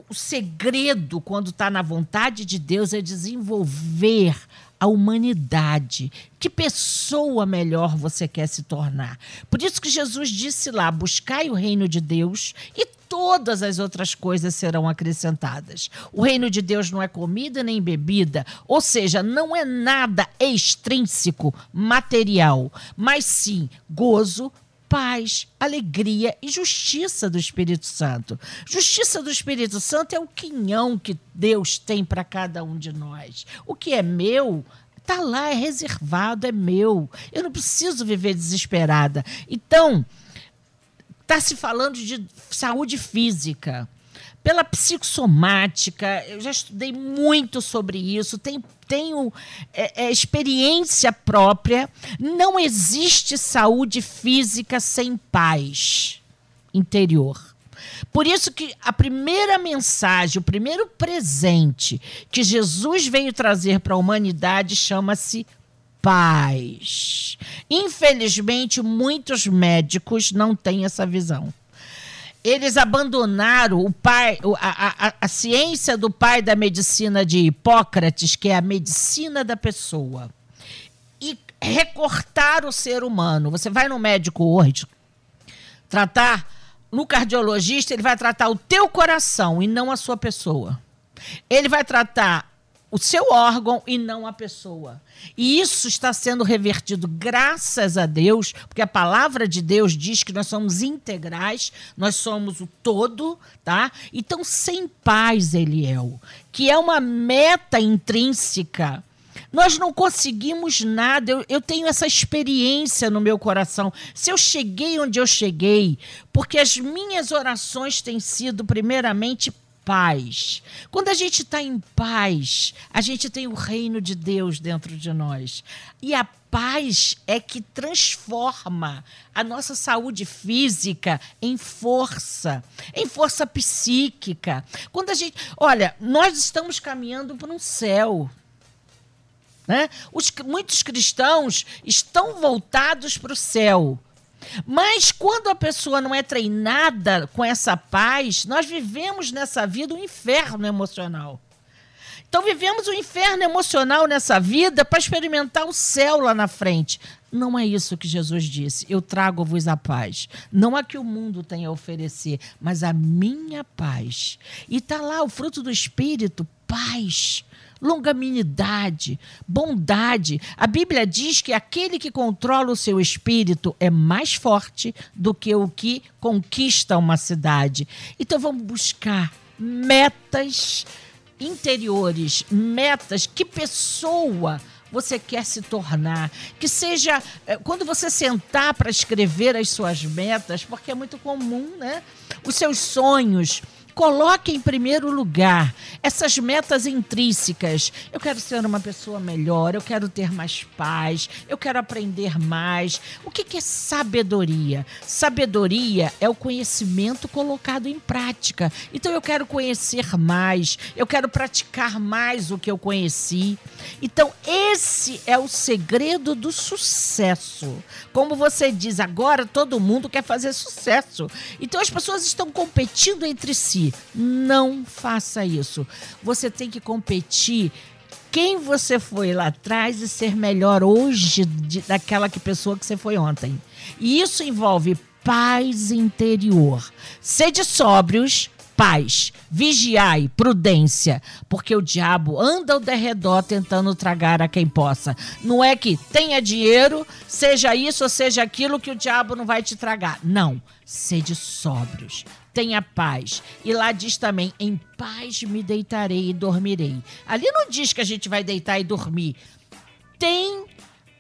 o segredo, quando está na vontade de Deus, é desenvolver a humanidade. Que pessoa melhor você quer se tornar? Por isso que Jesus disse lá: buscai o reino de Deus e todas as outras coisas serão acrescentadas. O reino de Deus não é comida nem bebida, ou seja, não é nada extrínseco, material, mas sim gozo, paz, alegria e justiça do Espírito Santo. Justiça do Espírito Santo é o quinhão que Deus tem para cada um de nós. O que é meu está lá, é reservado, é meu. Eu não preciso viver desesperada. Então, está se falando de saúde física pela psicossomática. Eu já estudei muito sobre isso, tenho, tenho é, é, experiência própria. Não existe saúde física sem paz interior. Por isso que a primeira mensagem, o primeiro presente que Jesus veio trazer para a humanidade chama-se paz. Infelizmente, muitos médicos não têm essa visão eles abandonaram o pai, a, a, a, ciência do pai da medicina de Hipócrates, que é a medicina da pessoa, e recortaram o ser humano. Você vai no médico hoje tratar, no cardiologista, ele vai tratar o teu coração e não a sua pessoa. Ele vai tratar o seu órgão e não a pessoa. E isso está sendo revertido, graças a Deus, porque a palavra de Deus diz que nós somos integrais, nós somos o todo, tá? Então, sem paz, Eliel, que é uma meta intrínseca. Nós não conseguimos nada. Eu, eu tenho essa experiência no meu coração. Se eu cheguei onde eu cheguei, porque as minhas orações têm sido, primeiramente, paz. Quando a gente está em paz, a gente tem o reino de Deus dentro de nós. E a paz é que transforma a nossa saúde física em força, em força psíquica. Quando a gente. Olha, nós estamos caminhando para um céu. Né? Os, muitos cristãos estão voltados para o céu. Mas quando a pessoa não é treinada com essa paz, nós vivemos nessa vida um inferno emocional. Então vivemos um inferno emocional nessa vida para experimentar o céu lá na frente. Não é isso que Jesus disse. Eu trago-vos a paz. Não a que o mundo tem a oferecer, mas a minha paz. E está lá o fruto do Espírito, paz longanimidade, bondade. A Bíblia diz que aquele que controla o seu espírito é mais forte do que o que conquista uma cidade. Então vamos buscar metas interiores, metas. Que pessoa você quer se tornar? Que seja eh, quando você sentar para escrever as suas metas, porque é muito comum, né? Os seus sonhos Coloque em primeiro lugar essas metas intrínsecas. Eu quero ser uma pessoa melhor, eu quero ter mais paz, eu quero aprender mais. O que, é sabedoria? Sabedoria é o conhecimento colocado em prática. Então eu quero conhecer mais, eu quero praticar mais o que eu conheci. Então esse é o segredo do sucesso. Como você diz, agora todo mundo quer fazer sucesso. Então as pessoas estão competindo entre si. Não faça isso. Você tem que competir quem você foi lá atrás e ser melhor hoje de, daquela que pessoa que você foi ontem. E isso envolve paz interior. Sede sóbrios, paz. Vigiai, prudência, porque o diabo anda ao derredor tentando tragar a quem possa. Não é que tenha dinheiro, seja isso ou seja aquilo que o diabo não vai te tragar. Não. Sede sóbrios tenha paz. E lá diz também: em paz me deitarei e dormirei. Ali não diz que a gente vai deitar e dormir. Tem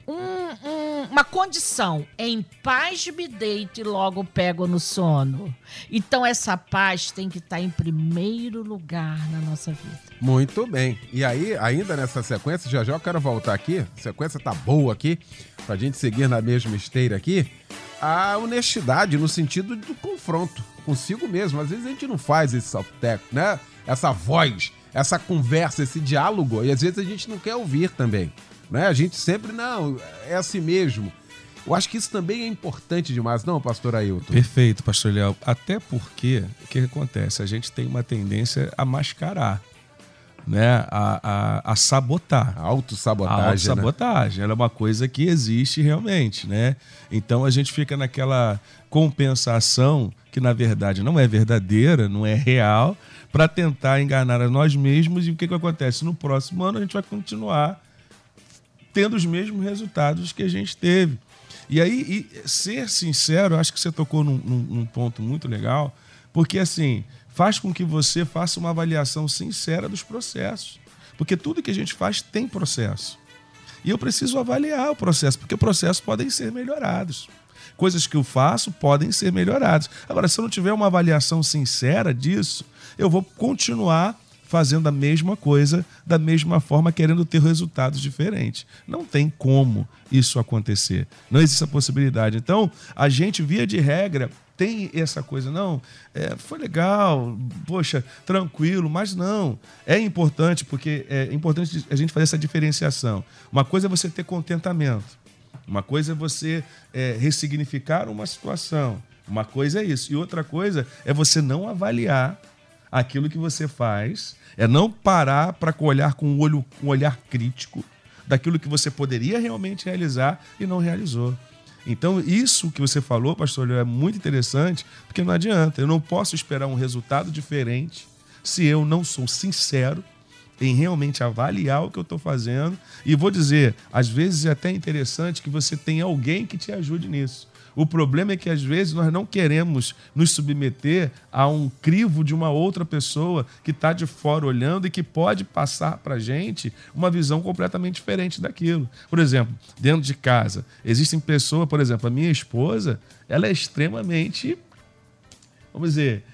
um, um, uma condição: em paz me deito e logo pego no sono. Então, essa paz tem que estar em primeiro lugar na nossa vida. Muito bem. E aí, ainda nessa sequência, já já eu quero voltar aqui. A sequência tá boa aqui, pra gente seguir na mesma esteira aqui. A honestidade no sentido do confronto consigo mesmo. Às vezes a gente não faz esse salteco, né? Essa voz, essa conversa, esse diálogo, e às vezes a gente não quer ouvir também. Né? A gente sempre, não, é assim mesmo. Eu acho que isso também é importante demais, não, pastor Ailton? Perfeito, pastor Léo. Até porque, o que acontece? A gente tem uma tendência a mascarar. né, a, a, a sabotar. A autossabotagem. A né? autossabotagem. Ela é uma coisa que existe realmente, né? Então a gente fica naquela compensação que na verdade não é verdadeira, não é real, para tentar enganar a nós mesmos e o que, que acontece? No próximo ano a gente vai continuar tendo os mesmos resultados que a gente teve. E aí, e ser sincero, acho que você tocou num, num, num ponto muito legal, porque assim, faz com que você faça uma avaliação sincera dos processos. Porque tudo que a gente faz tem processo. E eu preciso avaliar o processo, porque processos podem ser melhorados. Coisas que eu faço podem ser melhoradas. Agora, se eu não tiver uma avaliação sincera disso, eu vou continuar fazendo a mesma coisa da mesma forma, querendo ter resultados diferentes. Não tem como isso acontecer. Não existe essa possibilidade. Então, a gente, via de regra, tem essa coisa, não, é, foi legal, poxa, tranquilo, mas não. É importante, porque é importante a gente fazer essa diferenciação. Uma coisa é você ter contentamento, uma coisa é você é, ressignificar uma situação, uma coisa é isso, e outra coisa é você não avaliar aquilo que você faz, é não parar para olhar com um, olho, um olhar crítico daquilo que você poderia realmente realizar e não realizou. Então, isso que você falou, pastor, Leo, é muito interessante, porque não adianta. Eu não posso esperar um resultado diferente se eu não sou sincero em realmente avaliar o que eu estou fazendo. E vou dizer, às vezes é até interessante que você tenha alguém que te ajude nisso. O problema é que às vezes nós não queremos nos submeter a um crivo de uma outra pessoa que está de fora olhando e que pode passar para a gente uma visão completamente diferente daquilo. Por exemplo, dentro de casa, existem pessoas, por exemplo, a minha esposa, ela é extremamente, vamos dizer,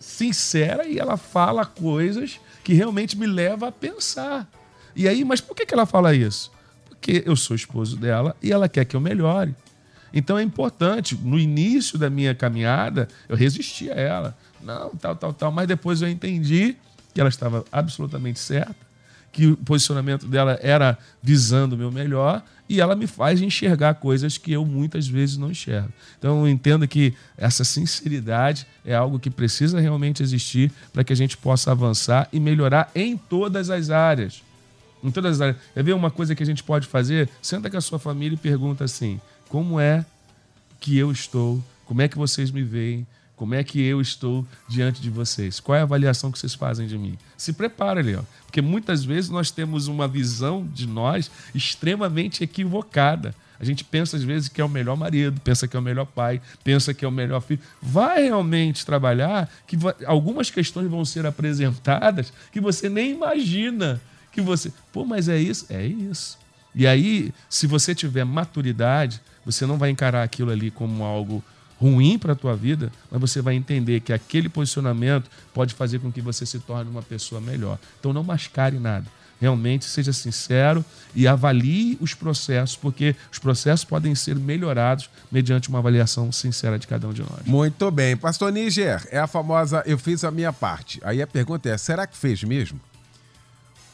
sincera e ela fala coisas que realmente me levam a pensar. E aí, mas por que ela fala isso? Porque eu sou esposo dela e ela quer que eu melhore. Então é importante. No início da minha caminhada, eu resisti a ela. Não, tal, tal, tal. Mas depois eu entendi que ela estava absolutamente certa, que o posicionamento dela era visando o meu melhor e ela me faz enxergar coisas que eu muitas vezes não enxergo. Então eu entendo que essa sinceridade é algo que precisa realmente existir para que a gente possa avançar e melhorar em todas as áreas. Em todas as áreas. Quer ver uma coisa que a gente pode fazer? Senta com a sua família e pergunta assim: como é que eu estou, como é que vocês me veem, como é que eu estou diante de vocês? Qual é a avaliação que vocês fazem de mim? Se prepara, Leão, porque muitas vezes nós temos uma visão de nós extremamente equivocada. A gente pensa às vezes que é o melhor marido, pensa que é o melhor pai, pensa que é o melhor filho. Vai realmente trabalhar que algumas questões vão ser apresentadas que você nem imagina que você. Pô, mas é isso? É isso. E aí, se você tiver maturidade, você não vai encarar aquilo ali como algo ruim para a tua vida, mas você vai entender que aquele posicionamento pode fazer com que você se torne uma pessoa melhor. Então não mascare nada. Realmente seja sincero e avalie os processos, porque os processos podem ser melhorados mediante uma avaliação sincera de cada um de nós. Muito bem. Pastor Níger, é a famosa eu fiz a minha parte. Aí a pergunta é: será que fez mesmo?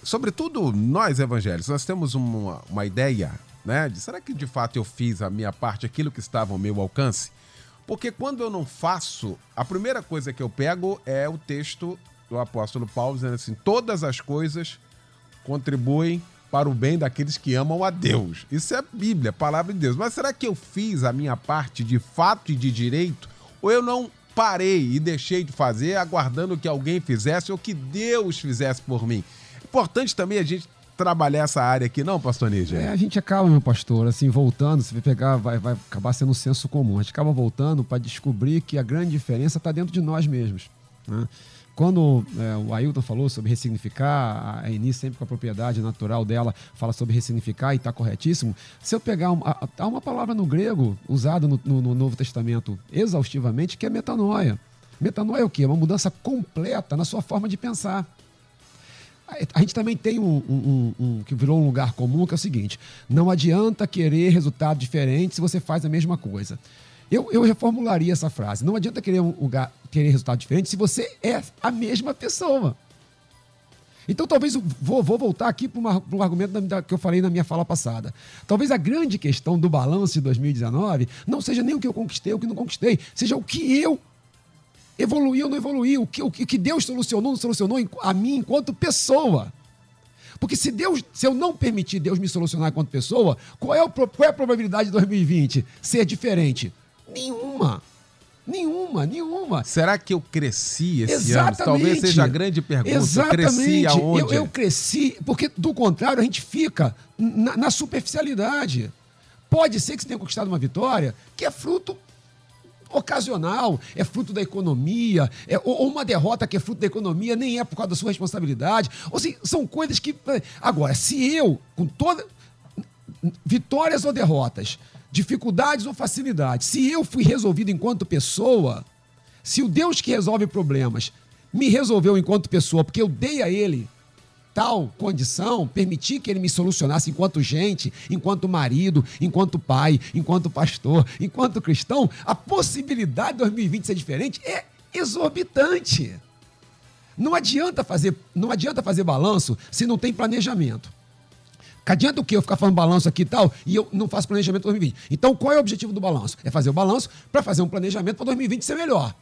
Sobretudo nós evangélicos, nós temos uma, uma ideia né? De, será que de fato eu fiz a minha parte, aquilo que estava ao meu alcance? Porque quando eu não faço, a primeira coisa que eu pego é o texto do apóstolo Paulo dizendo assim: todas as coisas contribuem para o bem daqueles que amam a Deus. Isso é Bíblia, palavra de Deus. Mas será que eu fiz a minha parte de fato e de direito? Ou eu não parei e deixei de fazer, aguardando que alguém fizesse ou que Deus fizesse por mim? Importante também a gente trabalhar essa área aqui, não, pastor Níger? É, a gente acaba, meu pastor, assim, voltando, você vai pegar, vai, vai acabar sendo um senso comum. A gente acaba voltando para descobrir que a grande diferença está dentro de nós mesmos. Né? Quando é, o Ailton falou sobre ressignificar, a Eni sempre com a propriedade natural dela fala sobre ressignificar e está corretíssimo. Se eu pegar uma, há uma palavra no grego usada no, no, no Novo Testamento exaustivamente que é metanoia. Metanoia é o quê? É uma mudança completa na sua forma de pensar. A gente também tem um, um, um, que virou um lugar comum, que é o seguinte: não adianta querer resultado diferente se você faz a mesma coisa. Eu, eu reformularia essa frase: não adianta querer, um lugar, querer resultado diferente se você é a mesma pessoa. Então, talvez, vou, vou voltar aqui para um argumento da, que eu falei na minha fala passada. Talvez a grande questão do balanço de 2019 não seja nem o que eu conquistei o que não conquistei, seja o que eu Evoluiu ou não evoluiu? O que, o que Deus solucionou não solucionou a mim enquanto pessoa? Porque se Deus, se eu não permitir Deus me solucionar enquanto pessoa, qual é, o, qual é a probabilidade de 2020 ser diferente? Nenhuma. Nenhuma, nenhuma. Será que eu cresci esse Exatamente. ano? Talvez seja a grande pergunta. Exatamente. Eu cresci aonde? Eu, eu cresci, porque do contrário a gente fica na, na superficialidade. Pode ser que você tenha conquistado uma vitória que é fruto ocasional, é fruto da economia, é, ou, ou, uma derrota que é fruto da economia, nem é por causa da sua responsabilidade. Ou seja, são coisas que. Agora, se eu, com toda. Vitórias ou derrotas, dificuldades ou facilidades, se eu fui resolvido enquanto pessoa, se o Deus que resolve problemas me resolveu enquanto pessoa, porque eu dei a ele tal condição, permitir que ele me solucionasse enquanto gente, enquanto marido, enquanto pai, enquanto pastor, enquanto cristão, a possibilidade de 2020 ser diferente é exorbitante. Não adianta fazer, não adianta fazer balanço se não tem planejamento. Que adianta o quê? Eu ficar falando balanço aqui e tal, e eu não faço planejamento para 2020. Então, qual é o objetivo do balanço? É fazer o balanço para fazer um planejamento para 2020 ser melhor.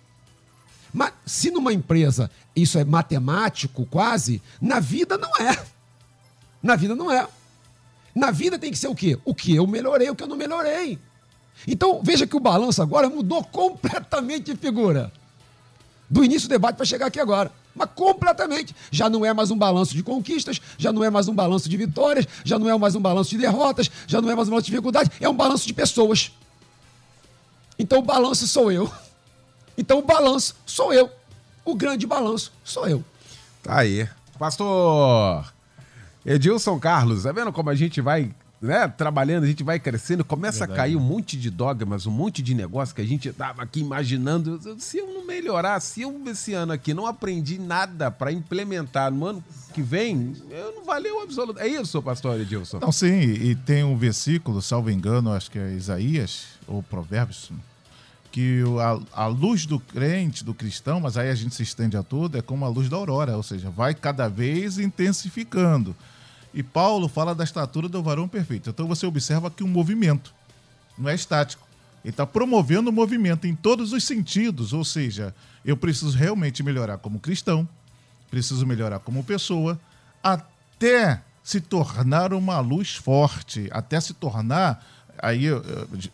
Mas se numa empresa isso é matemático quase, na vida não é. Na vida não é. Na vida tem que ser o quê? O que eu melhorei, o que eu não melhorei. Então veja que o balanço agora mudou completamente de figura. Do início do debate para chegar aqui agora. Mas completamente. Já não é mais um balanço de conquistas, já não é mais um balanço de vitórias, já não é mais um balanço de derrotas, já não é mais um balanço de dificuldades, é um balanço de pessoas. Então o balanço sou eu. Então o balanço sou eu. O grande balanço sou eu. Tá aí. Pastor Edilson Carlos, tá vendo como a gente vai né, trabalhando, a gente vai crescendo, começa Verdade. a cair um monte de dogmas, um monte de negócio que a gente tava aqui imaginando. Se eu não melhorar, se eu esse ano aqui não aprendi nada para implementar no ano que vem, eu não valeu absolutamente. É isso, pastor Edilson? Não, sim, e tem um versículo, salvo engano, acho que é Isaías, ou Provérbios, que a, a, luz do crente, do cristão, mas aí a gente se estende a tudo, é como a luz da aurora, ou seja, vai cada vez intensificando. E Paulo fala da estatura do varão perfeito. Então você observa aqui um movimento, não é estático. Ele está promovendo o movimento em todos os sentidos, ou seja, eu preciso realmente melhorar como cristão, preciso melhorar como pessoa, até se tornar uma luz forte, até se tornar aí eu,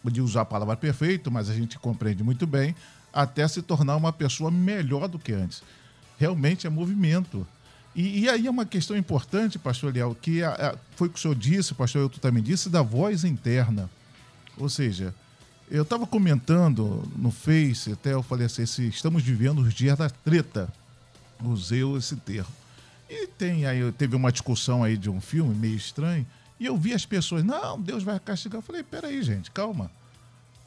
podia usar a palavra perfeito, mas a gente compreende muito bem, até se tornar uma pessoa melhor do que antes. Realmente é movimento. E, e aí é uma questão importante, pastor Leal, que a, a, foi o que o senhor disse, pastor Euto também disse, da voz interna. Ou seja, eu estava comentando no Face, até eu falei assim, estamos vivendo os dias da treta. Usei esse termo. E tem aí, teve uma discussão aí de um filme meio estranho, e eu vi as pessoas, não, Deus vai castigar. Eu falei, peraí, gente, calma.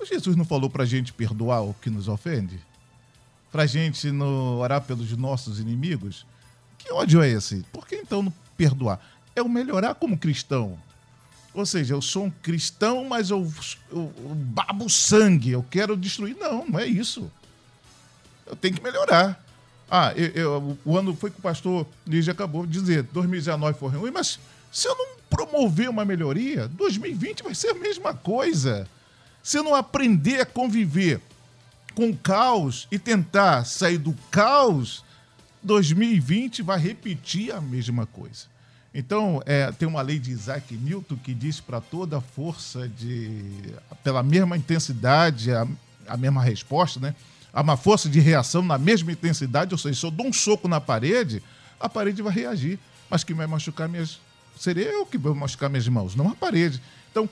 Jesus não falou pra gente perdoar o que nos ofende? Pra gente no, orar pelos nossos inimigos? Que ódio é esse? Por que então não perdoar? É o melhorar como cristão. Ou seja, eu sou um cristão, mas eu, eu, eu babo sangue, eu quero destruir. Não, não é isso. Eu tenho que melhorar. Ah, eu, eu, o ano foi que o pastor Lígia acabou de dizer, 2019 foi ruim, mas se eu não promover uma melhoria, 2020 vai ser a mesma coisa. Se não aprender a conviver com o caos e tentar sair do caos, 2020 vai repetir a mesma coisa. Então, é, tem uma lei de Isaac Newton que diz para toda força de. pela mesma intensidade, a, a mesma resposta, né? Há uma força de reação na mesma intensidade, ou seja, se eu dou um soco na parede, a parede vai reagir, mas que vai machucar minhas Seria eu que vou machucar minhas mãos, não a parede. Então,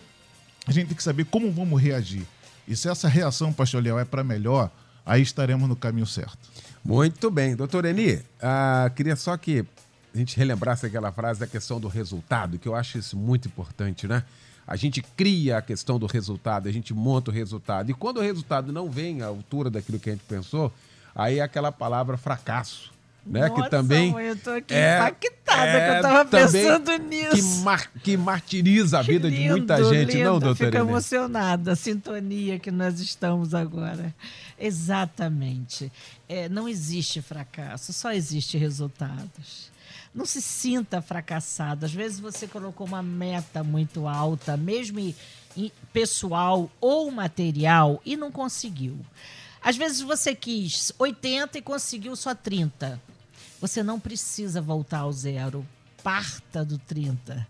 a gente tem que saber como vamos reagir. E se essa reação, pastor Leal, é para melhor, aí estaremos no caminho certo. Muito bem. Doutor Eni, ah, queria só que a gente relembrasse aquela frase da questão do resultado, que eu acho isso muito importante, né? A gente cria a questão do resultado, a gente monta o resultado. E quando o resultado não vem à altura daquilo que a gente pensou, aí é aquela palavra fracasso né? Nossa, que também eu tô aqui é, impactada é, que eu tava pensando nisso. Que, mar, que martiriza a que vida lindo, de muita gente, lindo. não, doutora? Fico emocionada a sintonia que nós estamos agora. Exatamente. É, não existe fracasso, só existe resultados. Não se sinta fracassado. Às vezes você colocou uma meta muito alta, mesmo pessoal ou material, e não conseguiu. Às vezes você quis 80 e conseguiu só 30. Você não precisa voltar ao zero. Parta do 30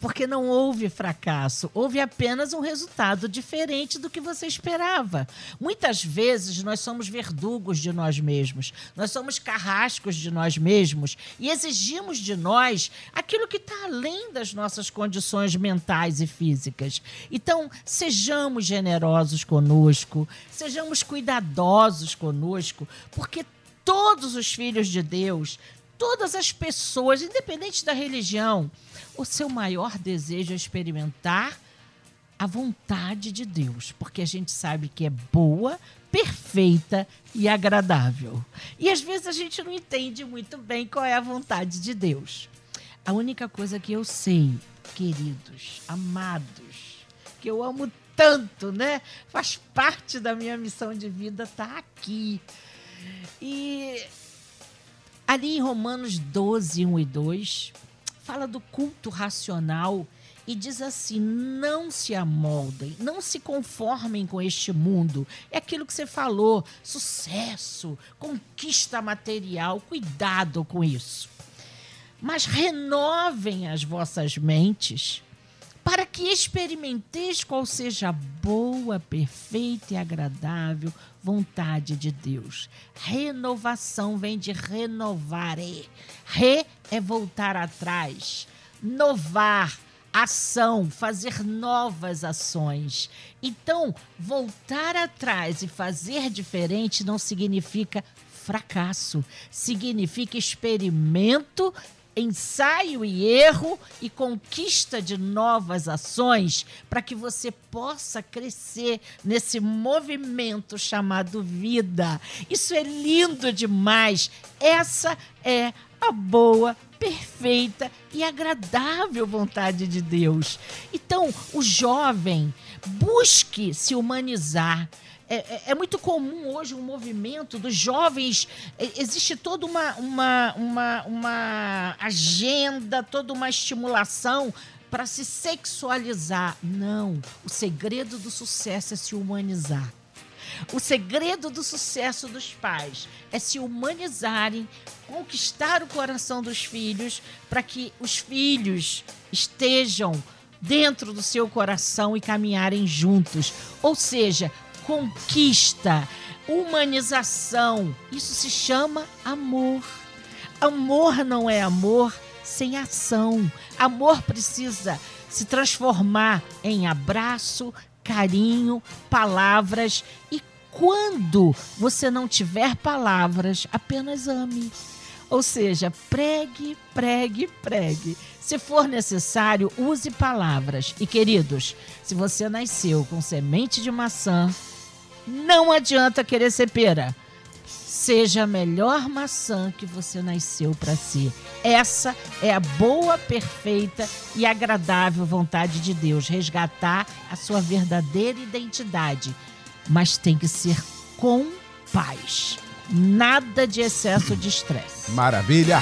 porque não houve fracasso, houve apenas um resultado diferente do que você esperava. Muitas vezes nós somos verdugos de nós mesmos, nós somos carrascos de nós mesmos e exigimos de nós aquilo que está além das nossas condições mentais e físicas. Então, sejamos generosos conosco, sejamos cuidadosos conosco, porque todos os filhos de Deus, todas as pessoas, independente da religião, o seu maior desejo é experimentar a vontade de Deus, porque a gente sabe que é boa, perfeita e agradável. E às vezes a gente não entende muito bem qual é a vontade de Deus. A única coisa que eu sei, queridos, amados, que eu amo tanto, né? Faz parte da minha missão de vida estar tá aqui. E ali em Romanos 12, 1 e 2, fala do culto racional e diz assim: não se amoldem, não se conformem com este mundo. É aquilo que você falou: sucesso, conquista material, cuidado com isso. Mas renovem as vossas mentes para que experimenteis qual seja boa, perfeita e agradável vontade de Deus. Renovação vem de renovare. Re é voltar atrás, novar, ação, fazer novas ações. Então, voltar atrás e fazer diferente não significa fracasso, significa experimento ensaio e erro e conquista de novas ações para que você possa crescer nesse movimento chamado vida. Isso é lindo demais. Essa é a boa, perfeita e agradável vontade de Deus. Então, o jovem busque se humanizar é, é, é, muito comum hoje um movimento dos jovens. Existe toda uma, uma, uma, uma agenda, toda uma estimulação para se sexualizar. Não. O segredo do sucesso é se humanizar. O segredo do sucesso dos pais é se humanizarem, conquistar o coração dos filhos, para que os filhos estejam dentro do seu coração e caminharem juntos. Ou seja, conquista, humanização. Isso se chama amor. Amor não é amor sem ação. Amor precisa se transformar em abraço, carinho, palavras e quando você não tiver palavras, apenas ame. Ou seja, pregue, pregue, pregue. Se for necessário, use palavras. E queridos, se você nasceu com semente de maçã, não adianta querer ser pera. Seja a melhor maçã que você nasceu para ser. Essa é a boa, perfeita e agradável vontade de Deus resgatar a sua verdadeira identidade. Mas tem que ser com paz. Nada de excesso de estresse. Maravilha!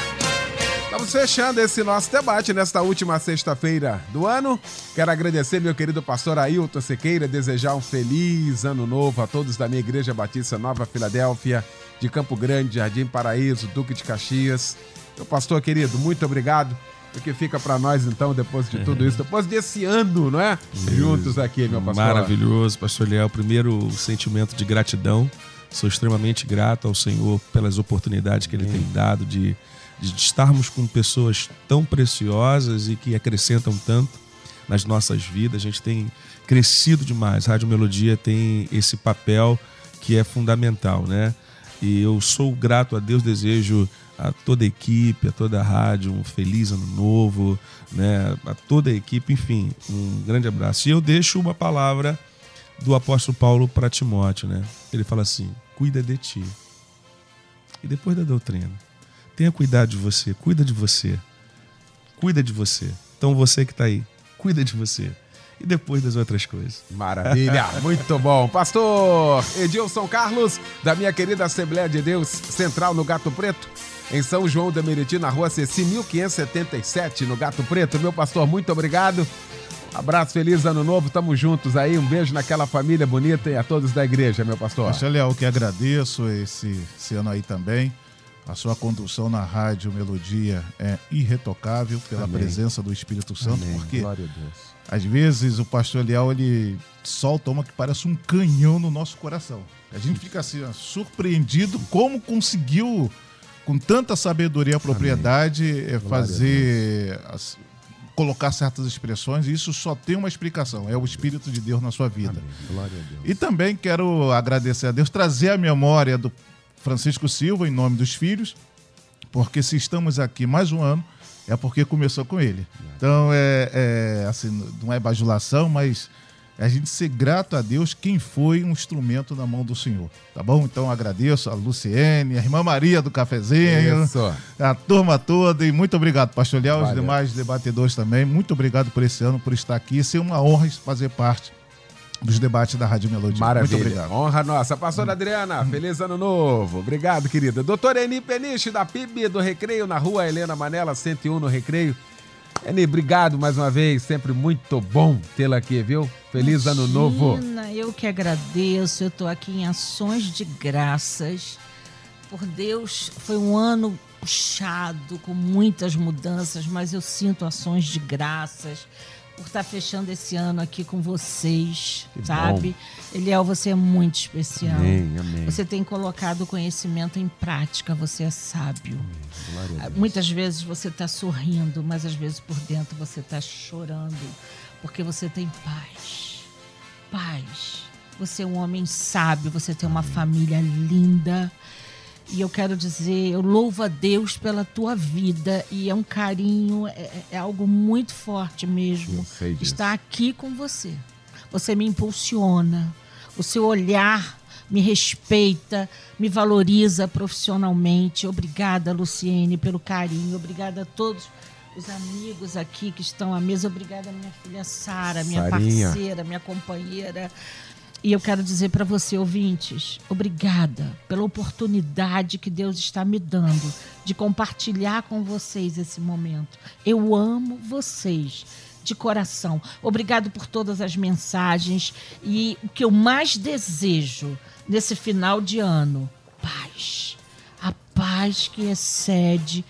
Estamos fechando esse nosso debate nesta última sexta-feira do ano. Quero agradecer meu querido pastor Ailton Sequeira, desejar um feliz ano novo a todos da minha Igreja Batista Nova Filadélfia, de Campo Grande, Jardim Paraíso, Duque de Caxias. Meu pastor querido, muito obrigado. O que fica para nós então, depois de tudo isso, depois desse ano, não é? Juntos aqui, meu pastor. Maravilhoso, pastor Leal. Primeiro, sentimento de gratidão. Sou extremamente grato ao Senhor pelas oportunidades que Ele tem dado de de estarmos com pessoas tão preciosas e que acrescentam tanto nas nossas vidas. A gente tem crescido demais. Rádio Melodia tem esse papel que é fundamental, né? E eu sou grato a Deus, desejo a toda a equipe, a toda a rádio um feliz ano novo, né? A toda a equipe, enfim, um grande abraço. E eu deixo uma palavra do apóstolo Paulo para Timóteo, né? Ele fala assim: "Cuida de ti". E depois da doutrina, Tenha cuidado de você, cuida de você. Cuida de você. Então você que está aí, cuida de você. E depois das outras coisas. Maravilha, *laughs* muito bom. Pastor Edilson Carlos, da minha querida Assembleia de Deus Central no Gato Preto, em São João da Meriti, na rua Ceci 1577, no Gato Preto. Meu pastor, muito obrigado. Abraço, feliz ano novo, tamo juntos aí. Um beijo naquela família bonita e a todos da igreja, meu pastor. Pastor Leal, que agradeço esse, esse ano aí também. A sua condução na rádio Melodia é irretocável pela Amém. presença do Espírito Santo, Amém. porque às vezes o pastor Leal ele solta uma que parece um canhão no nosso coração. A gente fica assim, ó, surpreendido como conseguiu, com tanta sabedoria e propriedade, eh, fazer. as- colocar certas expressões, e isso só tem uma explicação: é o Espírito de Deus na sua vida. Glória a Deus. E também quero agradecer a Deus, trazer a memória do Francisco Silva em nome dos filhos, porque se estamos aqui mais um ano, é porque começou com ele. Então, é, é, assim, não é bajulação, mas é a gente ser grato a Deus quem foi um instrumento na mão do Senhor. Tá bom? Então, agradeço a Luciene, a irmã Maria do Cafezinho, Isso. a turma toda e muito obrigado, Pastor Léo, os demais debatedores também. Muito obrigado por esse ano, por estar aqui. Ser uma honra fazer parte dos debates da Rádio Melodia. Maravilha. Muito obrigado. Honra nossa. Pastora Adriana, feliz ano novo. Obrigado, querida. Doutora Eni Peniche, da PIB do Recreio, na rua Helena Manela, 101 no Recreio. Eni, obrigado mais uma vez. Sempre muito bom tê-la aqui, viu? Feliz ano novo. Imagina, Eu que agradeço. Eu estou aqui em ações de graças. Por Deus, foi um ano puxado, com muitas mudanças, mas eu sinto ações de graças por estar fechando esse ano aqui com vocês, Que sabe? Eliel, você é muito especial. Amém, amém. Você tem colocado o conhecimento em prática, você é sábio. Muitas vezes você está sorrindo, mas às vezes por dentro você está chorando, porque você tem paz. Paz. Você é um homem sábio, você tem uma família linda. E eu quero dizer, eu louvo a Deus pela tua vida. E é um carinho, é, é algo muito forte mesmo. Estar aqui com você. Você me impulsiona. O seu olhar me respeita, me valoriza profissionalmente. Obrigada, Luciene, pelo carinho. Obrigada a todos os amigos aqui que estão à mesa. Obrigada, minha filha Sara, minha Sarinha. parceira, minha companheira. E eu quero dizer para você, ouvintes, obrigada pela oportunidade que Deus está me dando de compartilhar com vocês esse momento. Eu amo vocês de coração. Obrigado por todas as mensagens e o que eu mais desejo nesse final de ano, paz. A paz que excede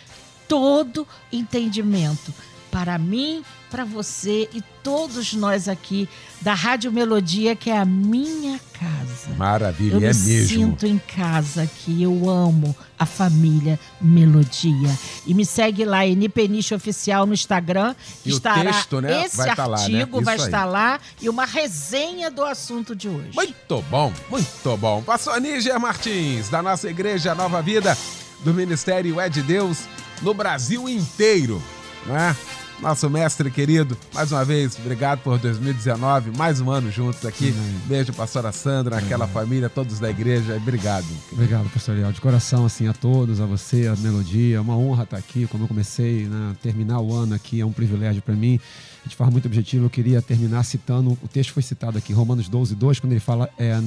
todo entendimento. Para mim, para você e todos nós aqui da Rádio Melodia, que é a minha casa. Maravilha, Eu me é mesmo. sinto em casa aqui. Eu amo a família Melodia. E me segue lá, Eni Peniche Oficial no Instagram. E o Estará texto, né, Esse vai tá lá, né? artigo vai aí. estar lá e uma resenha do assunto de hoje. Muito bom, muito bom. Pastor Níger Martins, da nossa igreja Nova Vida, do Ministério É de Deus, no Brasil inteiro, não é? Nosso mestre querido, mais uma vez, obrigado por 2019, mais um ano juntos aqui. Beijo, pastora Sandra, aquela família, todos da igreja, obrigado. Obrigado, pastor Leal. De coração, assim, a todos, a você, a Melodia. É uma honra estar aqui. Como eu comecei, né, terminar o ano aqui é um privilégio para mim. De forma muito objetiva, eu queria terminar citando, o texto foi citado aqui, Romanos 12, 2, quando ele fala, é,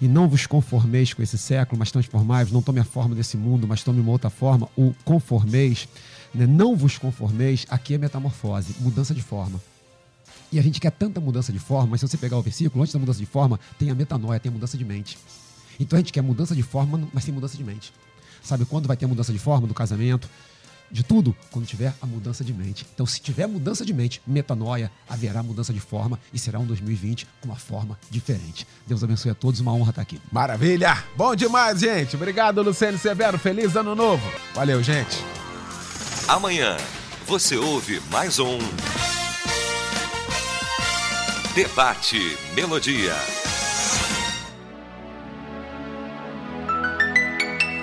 e não vos conformeis com esse século, mas transformai-vos, não tome a forma desse mundo, mas tome uma outra forma, o conformeis, né, não vos conformeis, aqui é metamorfose, mudança de forma. E a gente quer tanta mudança de forma, mas se você pegar o versículo, antes da mudança de forma, tem a metanoia, tem a mudança de mente. Então a gente quer mudança de forma, mas sem mudança de mente. Sabe quando vai ter a mudança de forma do casamento? De tudo, quando tiver a mudança de mente. Então, se tiver mudança de mente, metanoia, haverá mudança de forma e será um 2020 com uma forma diferente. Deus abençoe a todos, uma honra estar aqui. Maravilha! Bom demais, gente. Obrigado, Luciano Severo. Feliz ano novo. Valeu, gente. Amanhã você ouve mais um Debate Melodia.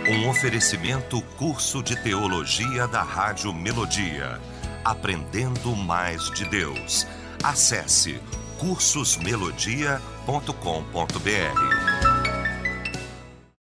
Um oferecimento curso de teologia da Rádio Melodia. Aprendendo mais de Deus. Acesse cursosmelodia.com.br.